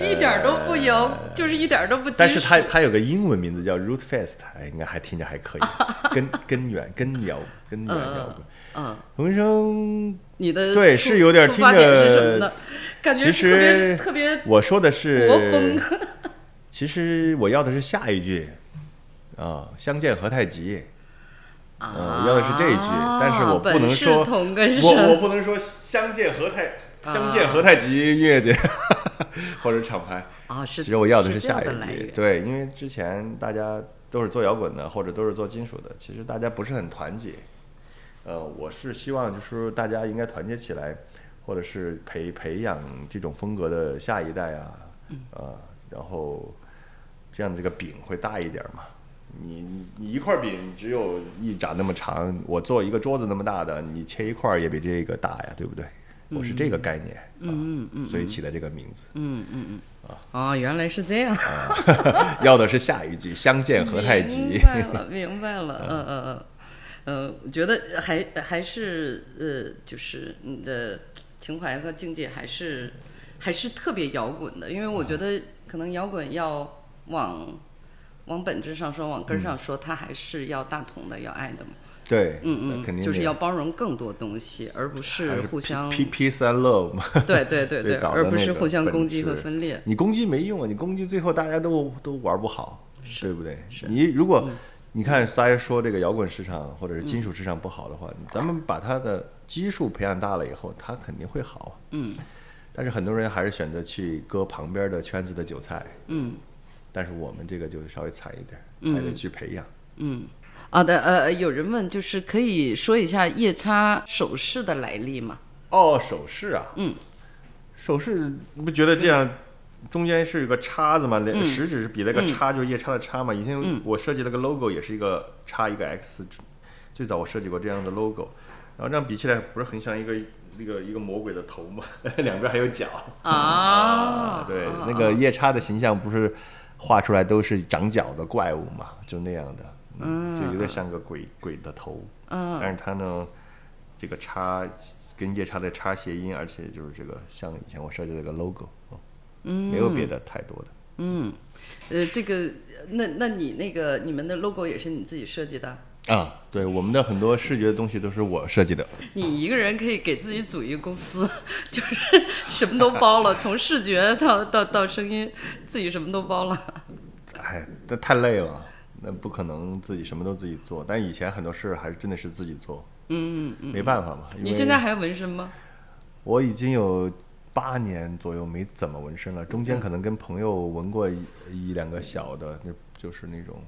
个，一点都不油，就是一点都不。但是它它有个英文名字叫 Root Fest，哎，应该还听着还可以，根根源根摇根源摇滚。嗯，同根生，你的对是有点听着呢？感觉其特别特别我说的是国风。其实我要的是下一句，啊，相见何太急。啊嗯，要的是这一句，但是我不能说，我我。不能说相见何太 啊相见何太急音乐节，或者厂牌。啊，是其实我要的是下一句。对，因为之前大家都是做摇滚的，或者都是做金属的，其实大家不是很团结。呃，我是希望就是大家应该团结起来，或者是培培养这种风格的下一代啊，嗯啊，然后这样的这个饼会大一点嘛。你你你一块饼只有一掌那么长，我做一个桌子那么大的，你切一块儿也比这个大呀，对不对？我是这个概念，嗯嗯，所以起的这个名字。嗯嗯嗯。啊，原来是这样。要的是下一句“相见何太急明白了，明白了。嗯嗯嗯。呃，我觉得还还是呃，就是你的情怀和境界还是还是特别摇滚的，因为我觉得可能摇滚要往往本质上说，往根儿上说，它还是要大同的，要爱的嘛。”。对，嗯嗯，肯定就是要包容更多东西，而不是是互相 P P 三 love 嘛。对对对对，而不是互相攻击和分裂。你攻击没用啊，你攻击最后大家都都玩不好，对不对？你如果嗯你看大家说这个摇滚市场或者是金属市场不好的话，咱们把它的基数培养大了以后，它肯定会好啊。嗯但是很多人还是选择去割旁边的圈子的韭菜，嗯但是我们这个就稍微惨一点，还得去培养。嗯。好的，呃，有人问，就是可以说一下夜叉首饰的来历吗？哦，首饰啊，嗯，首饰你不觉得这样中间是有个叉子吗？连嗯食指是比了个叉，就是夜叉的叉嘛。以前嗯我设计了个 logo，也是一个叉一个 X，最早我设计过这样的 logo，然后这样比起来不是很像一个那个一个魔鬼的头吗？两边还有角啊，对，啊那个夜叉的形象不是画出来都是长角的怪物嘛，就那样的，嗯，就有点像个鬼鬼的头，嗯。但是它呢，这个叉跟夜叉的叉谐音，而且就是这个像以前我设计的一个 logo，嗯，没有别的太多的。嗯，呃，这个，那那你那个你们的 logo 也是你自己设计的？啊，对，我们的很多视觉的东西都是我设计的。你一个人可以给自己组一个公司，就是什么都包了，从视觉到到到声音，自己什么都包了。哎，那太累了，那不可能自己什么都自己做。但以前很多事还是真的是自己做，嗯嗯嗯。没办法嘛。你现在还纹身吗？我已经有八年左右没怎么纹身了，中间可能跟朋友纹过一一两个小的，那就是那种，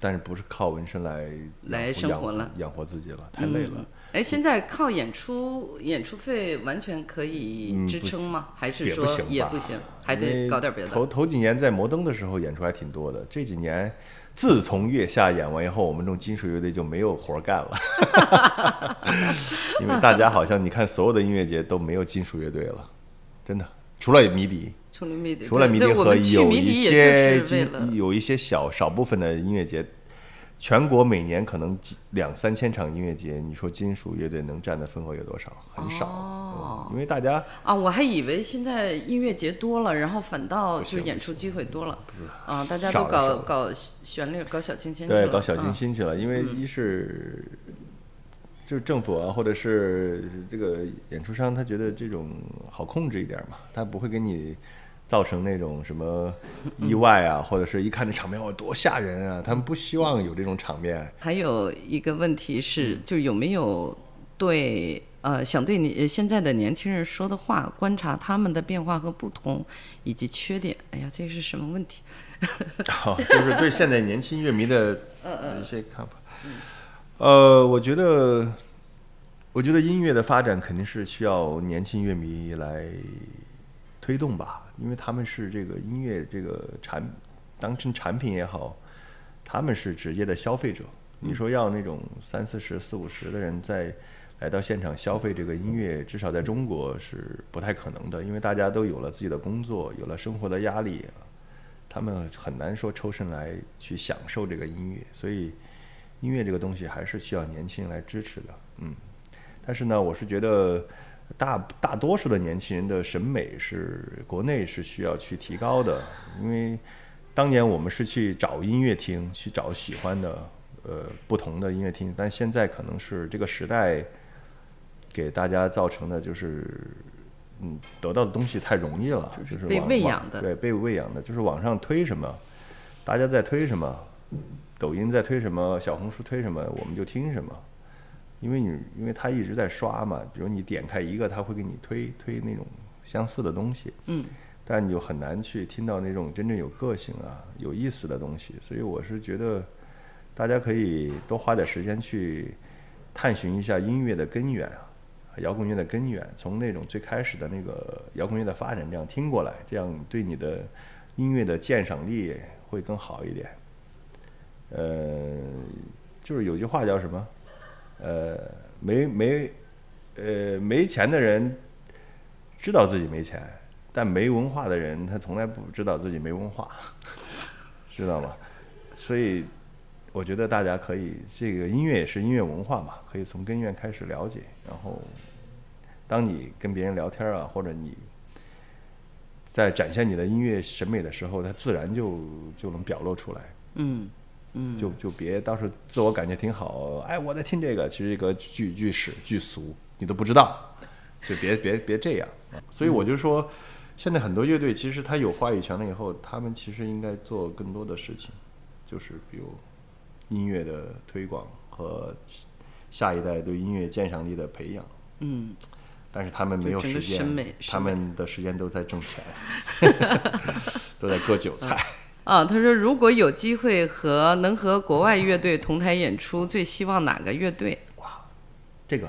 但是不是靠纹身来来生活了养活自己了，太累了。哎，现在靠演出演出费完全可以支撑吗？还是说也不行还得搞点别的？头头几年在摩登的时候演出还挺多的，这几年自从月下演完以后，我们这种金属乐队就没有活干了，因为大家好像你看所有的音乐节都没有金属乐队了，真的，除了迷笛。除了迷笛，除了迷笛和有一些有一些小少部分的音乐节，全国每年可能几两三千场音乐节，你说金属乐队能占的份额有多少？很少，哦。嗯因为大家啊，我还以为现在音乐节多了，然后反倒不就演出机会多了。啊，大家都搞搞旋律、搞小清新，对搞小清嗯。新去了，因为一是就是政府啊，或者是这个演出商，他觉得这种好控制一点嘛，他不会给你。造成那种什么意外啊，或者是一看这场面哇多吓人啊，他们不希望有这种场面。还有一个问题嗯是，就是有没有对呃想对你呃现在的年轻人说的话，观察他们的变化和不同以及缺点？哎呀，这是什么问题？好，就是对现在年轻乐迷的一些看法。呃，我觉得，我觉得音乐的发展肯定是需要年轻乐迷来推动吧，因为他们是这个音乐这个产当成产品也好，他们是直接的消费者。你说要那种三四十、四五十的人在来到现场消费这个音乐，至少在中国是不太可能的，因为大家都有了自己的工作，有了生活的压力，他们很难说抽身来去享受这个音乐，所以音乐这个东西还是需要年轻人来支持的，嗯。但是呢，我是觉得大大多数的年轻人的审美是国内是需要去提高的，因为当年我们是去找音乐厅，去找喜欢的呃不同的音乐厅，但现在可能是这个时代给大家造成的就是。嗯，得到的东西太容易了，就是被喂养的对，被喂养的，就是往上推什么，大家在推什么，抖音在推什么，小红书推什么，我们就听什么，因为你因为他一直在刷嘛，比如你点开一个，他会给你推推那种相似的东西，嗯，但你就很难去听到那种真正有个性啊、有意思的东西，所以我是觉得大家可以多花点时间去探寻一下音乐的根源啊。摇滚乐的根源，从那种最开始的那个摇滚乐的发展这样听过来，这样对你的音乐的鉴赏力会更好一点。呃，就是有句话叫什么？呃，没没呃没钱的人知道自己没钱，但没文化的人他从来不知道自己没文化，知道吗？所以我觉得大家可以，这个音乐也是音乐文化嘛，可以从根源开始了解，然后当你跟别人聊天啊，或者你在展现你的音乐审美的时候，它自然就就能表露出来。嗯嗯，就就别到时候自我感觉挺好，哎，我在听这个，其实一个巨巨屎巨俗，你都不知道，就别别别这样。所以我就说，现在很多乐队其实他有话语权了以后，他们其实应该做更多的事情，就是比如音乐的推广和下一代对音乐鉴赏力的培养。嗯，但是他们没有时间，他们的时间都在挣钱，都在割韭菜。啊，他说如果有机会和能和国外乐队同台演出，最希望哪个乐队？哇这个，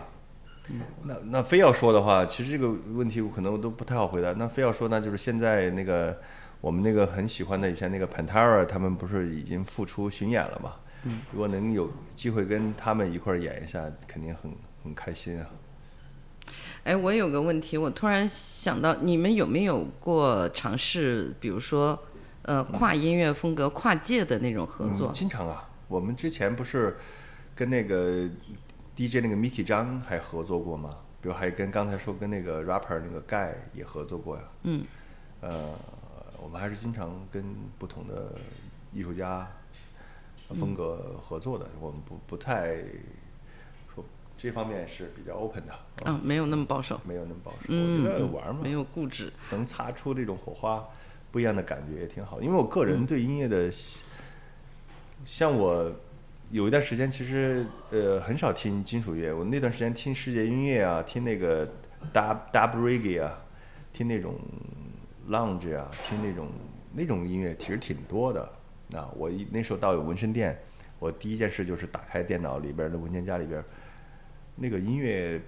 那那非要说的话，其实这个问题我可能我都不太好回答。那非要说，那就是现在那个我们那个很喜欢的以前那个 Pantera，他们不是已经复出巡演了嘛？嗯，如果能有机会跟他们一块儿演一下，肯定很很开心啊。哎，我有个问题，我突然想到，你们有没有过尝试，比如说，呃，跨音乐风格、跨界的那种合作嗯？经常啊，我们之前不是跟那个 DJ 那个 Mickey 张还合作过吗？比如还跟刚才说跟那个 rapper 那个 Guy 也合作过呀。嗯，呃，我们还是经常跟不同的艺术家风格合作的，我们不不太说这方面是比较 open 的，啊，没有那么保守。没有那么保守。嗯，我觉得嗯玩嘛，没有固执。能擦出这种火花，不一样的感觉也挺好。因为我个人对音乐的，像我有一段时间其实呃很少听金属乐，我那段时间听世界音乐啊，听那个 dub dub reggae 啊，听那种 lounge 啊，听那种那种音乐其实挺多的。那我一那时候到有纹身店，我第一件事就是打开电脑里边的文件夹里边，那个音乐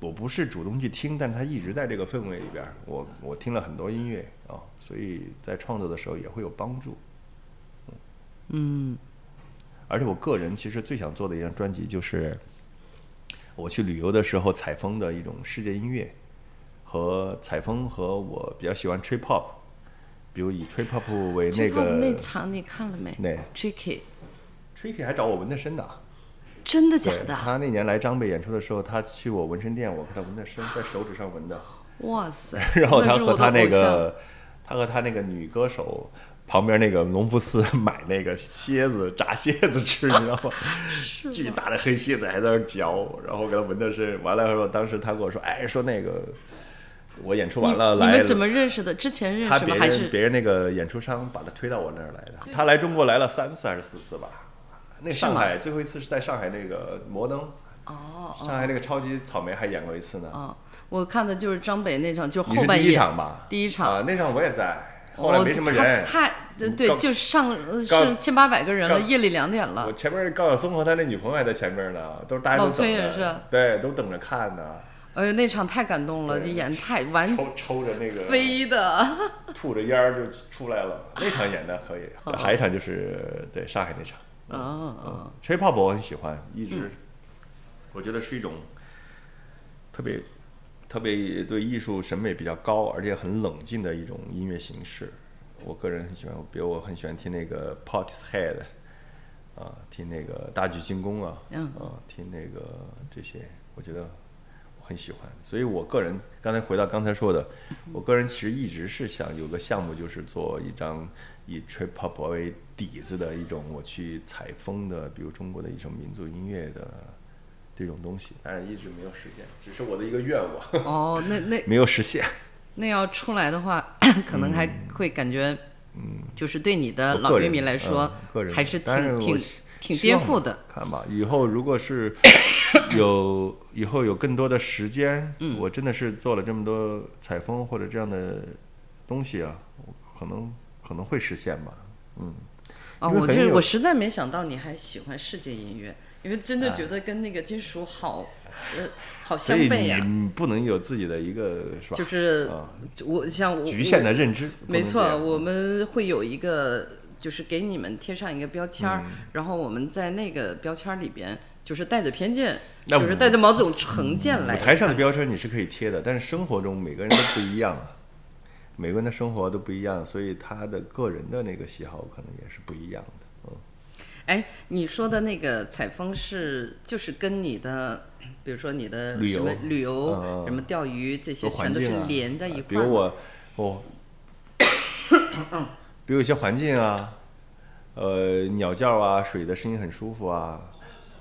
我不是主动去听，但他一直在这个氛围里边。我我听了很多音乐啊，所以在创作的时候也会有帮助。嗯而且我个人其实最想做的一张专辑就是我去旅游的时候采风的一种世界音乐，和采风和我比较喜欢 trip hop，比如以 trip hop 为那个那场你看了没那？Tricky，Tricky 还找我纹的身的。真的假，的？他那年来张北演出的时候，他去我纹身店，我给他纹的身，在手指上纹的。哇塞！然后他和他那个，他和他那个女歌手旁边那个农夫寺买那个蝎子炸蝎子吃，你知道吗？巨大的黑蝎子还在那儿嚼，然后给他纹的身，完了之后，当时他跟我说，哎，说那个我演出完了来你你们怎么认识的？之前认识吗？还是人别人那个演出商把他推到我那儿来的。他来中国来了三次还是四次吧？那上海最后一次是在上海那个摩登，哦上海那个超级草莓还演过一次呢。哦，我看的就是张北那场，就后半夜场吧？第一场啊，那场我也在，后来没什么人。太对对，就上是千八百个人了，夜里两点了我。前面高晓松和他那女朋友还在前面呢，都是大家都老等着崔也是对，都等着看呢，哎呦，那场太感动了，演太完抽抽着那个飞的。吐着烟儿就出来了。那场演的可以，还有一场就是对上海那场。嗯嗯，Trip Hop 我很喜欢，一直我觉得是一种特别特别对艺术审美比较高，而且很冷静的一种音乐形式。我个人很喜欢，比如我很喜欢听那个 Portishead，啊，听那个大举进攻啊，嗯。啊，听那个这些，我觉得我很喜欢。所以我个人刚才回到刚才说的，我个人其实一直是想有个项目，就是做一张以 trip hop 为底子的一种我去采风的，比如中国的一种民族音乐的这种东西，但是一直没有实现，只是我的一个愿望，哦，那那 没有实现。那要出来的话，可能还会感觉，嗯，就是对你的老乐迷来说还是挺挺希挺颠覆的。看吧，以后如果是 有以后有更多的时间，嗯我真的是做了这么多采风或者这样的东西啊，可能可能会实现吧。嗯，哦，我这因为很有我实在没想到你还喜欢世界音乐，因为真哎的觉得跟那个金属好，呃，好相悖呀、你不能有自己的一个是吧？就是啊我像我局限的认知。没错，我们会有一个，就是给你们贴上一个标签儿，嗯。然后我们在那个标签儿里边，就是带着偏见，就是带着某种成见来舞台上的标签你是可以贴的，但是生活中每个人都不一样啊，每个人的生活都不一样，所以他的个人的那个喜好可能也是不一样的。嗯，哎，你说的那个采风是就是跟你的，比如说你的旅游。什么旅游、嗯什么钓鱼这些，全都是连在一块儿比。如我，我，比如一些环境啊，呃，鸟叫啊，水的声音很舒服啊。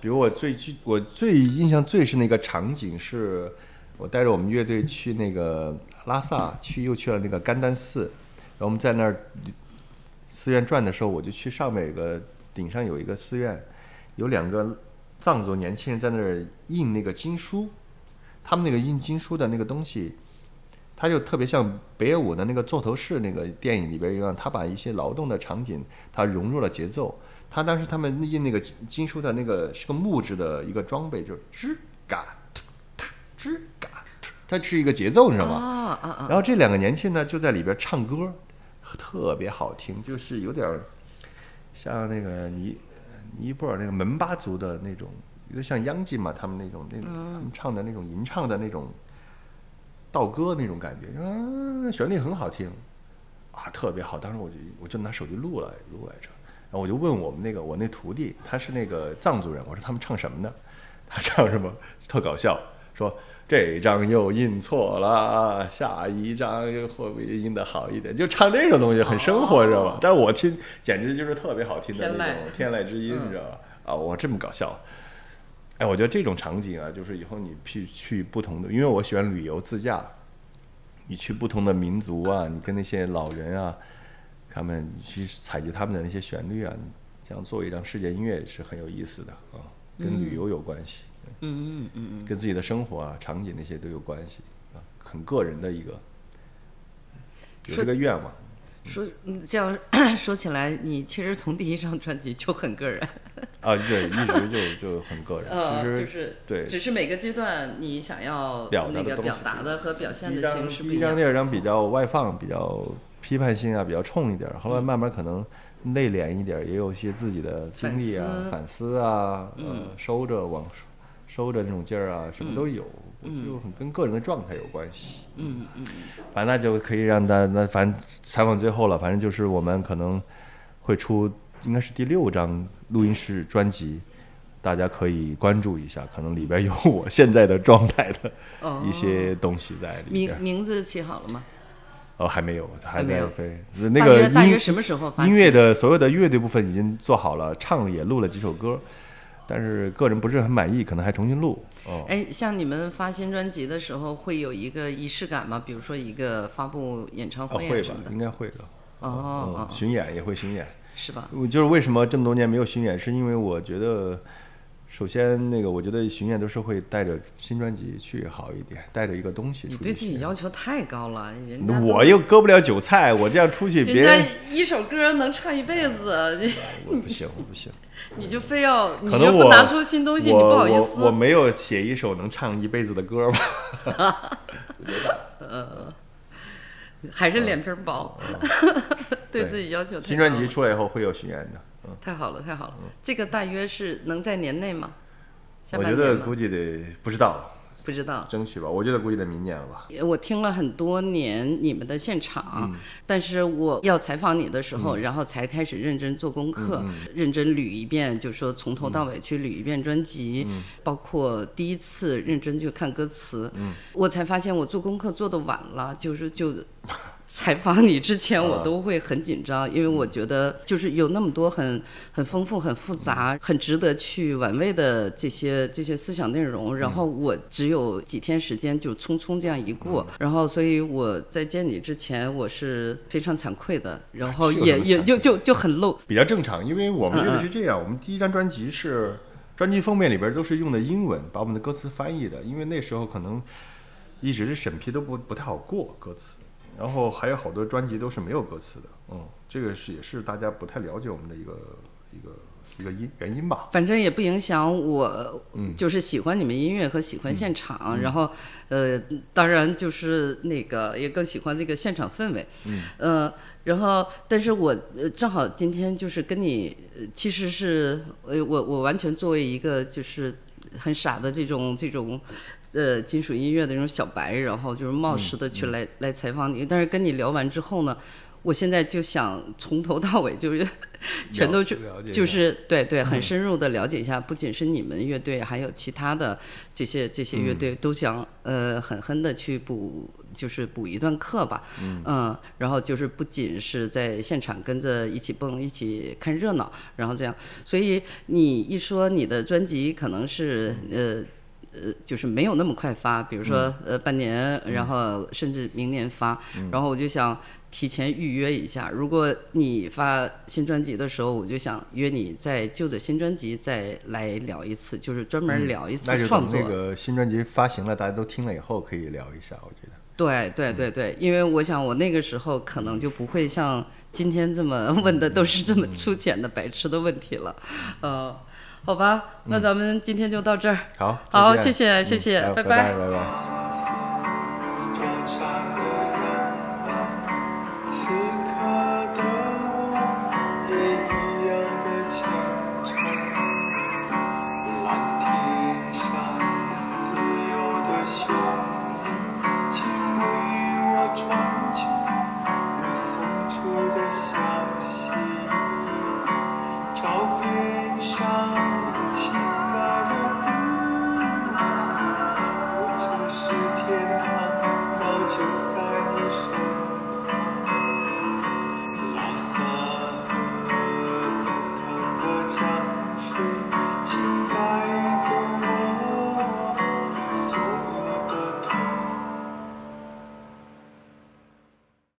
比如我最具我最印象最深的一个场景是，我带着我们乐队去那个拉萨，去又去了那个甘丹寺，然后我们在那儿寺院转的时候，我就去上面有个顶上有一个寺院，有两个藏族年轻人在那儿印那个经书，他们那个印经书的那个东西，它就特别像北野武的那个座头市那个电影里边一样，他把一些劳动的场景，它融入了节奏。他当时他们印那个经经书的那个是个木质的一个装备，就是吱嘎吱嘎突，它是一个节奏，你知道吗？啊啊啊！然后这两个年轻人呢就在里边唱歌，特别好听，就是有点儿像那个尼尼泊尔那个门巴族的那种，有点像央金嘛，他们那种那种他们唱的那种吟唱的那种道歌那种感觉，啊，旋律很好听，啊，特别好。当时我就我就拿手机录了录来着，然后我就问我们那个我那徒弟，他是那个藏族人，我说他们唱什么呢？他唱什么？特搞笑，说这张又印错了，下一张又会不会印的好一点？就唱这种东西，很生活，知道吧？但是我听简直就是特别好听的那种天籁之音，你知道吧？啊，我这么搞笑。哎，我觉得这种场景啊，就是以后你去去不同的，因为我喜欢旅游自驾，你去不同的民族啊，你跟那些老人啊，他们去采集他们的那些旋律啊，你这样做一张世界音乐是很有意思的啊，跟旅游有关系，嗯嗯嗯跟自己的生活啊、场景那些都有关系啊，很个人的一个有这个愿望。嗯，说嗯这样 说起来，你其实从第一张专辑就很个人，啊，对，一直就就很个人。呃，其实就是对只是每个阶段你想要表那个表达的和表现的形式不一样第一张、。第二张比较外放，比较批判性啊，比较冲一点。后来慢慢可能内敛一点，也有一些自己的经历啊、反思反思啊，嗯呃，收着往收着这种劲儿啊，什么都有，就很跟个人的状态有关系。嗯嗯反正那就可以让大那反正采访最后了，反正就是我们可能会出应该是第六张录音室专辑，大家可以关注一下，可能里边有 我现在的状态的哦一些东西在里名边。名字起好了吗？哦，还没有，还没有对那个大约什么时候发音乐的所有的乐队部分已经做好了，唱也录了几首歌，但是个人不是很满意，可能还重新录。哦，哎，像你们发新专辑的时候，会有一个仪式感吗？比如说一个发布演唱啊会吧？应该会的。哦哦嗯，巡演也会巡演。是吧？我就是为什么这么多年没有巡演，是因为我觉得，首先那个我觉得巡演都是会带着新专辑去好一点，带着一个东西出去。你对自己要求太高了，人家我又割不了韭菜，我这样出去，别人一首歌能唱一辈子，你 我不行，我不行。你就非要你可能我要不拿出新东西，你不好意我我。没有写一首能唱一辈子的歌吧？还是脸皮儿薄，对自己要求。新专辑出来以后会有巡演的。嗯，太好了，太好了。这个大约是能在年内吗？下我觉得估计得不知道，不知道。争取吧，我觉得估计得明年了吧。我听了很多年你们的现场，但是我要采访你的时候，然后才开始认真做功课，认真捋一遍，就说从头到尾去捋一遍专辑，包括第一次认真去看歌词，我才发现我做功课做的晚了，就是就。采访你之前，我都会很紧张，因为我觉得就是有那么多很很丰富、很复杂、很值得去玩味的这些这些思想内容。然后我只有几天时间就匆匆这样一过，然后所以我在见你之前，我是非常惭愧的，然后 也也就就就很漏。比较正常，因为我们这个是这样，我们第一张专辑是专辑封面里边都是用的英文，把我们的歌词翻译的，因为那时候可能一直是审批都不不太好过歌词。然后还有好多专辑都是没有歌词的，嗯，这个是也是大家不太了解我们的一个一个一个因原因吧。反正也不影响我，就是喜欢你们音乐和喜欢现场。然后，呃，当然就是那个也更喜欢这个现场氛围。嗯，呃，然后但是我正好今天就是跟你，其实是呃我我完全作为一个就是很傻的这种这种。呃，金属音乐的那种小白，然后就是冒失的去来来采访你。但是跟你聊完之后呢，我现在就想从头到尾就是 全都去就是对对，很深入的了解一下，不仅是你们乐队，还有其他的这些这些乐队，都想呃狠狠的去补，就是补一段课吧。嗯，然后就是不仅是在现场跟着一起蹦，一起看热闹，然后这样。所以你一说你的专辑可能是呃。呃，就是没有那么快发，比如说呃半年，然后甚至明年发，然后我就想提前预约一下。如果你发新专辑的时候，我就想约你在就着新专辑再来聊一次，就是专门聊一次创作。那就那个新专辑发行了，大家都听了以后可以聊一下，我觉得。对对对对，因为我想我那个时候可能就不会像今天这么 问的都是这么粗浅的白痴的问题了，呃。好吧，那咱们今天就到这儿。好，好，谢谢，谢谢，拜拜，拜拜。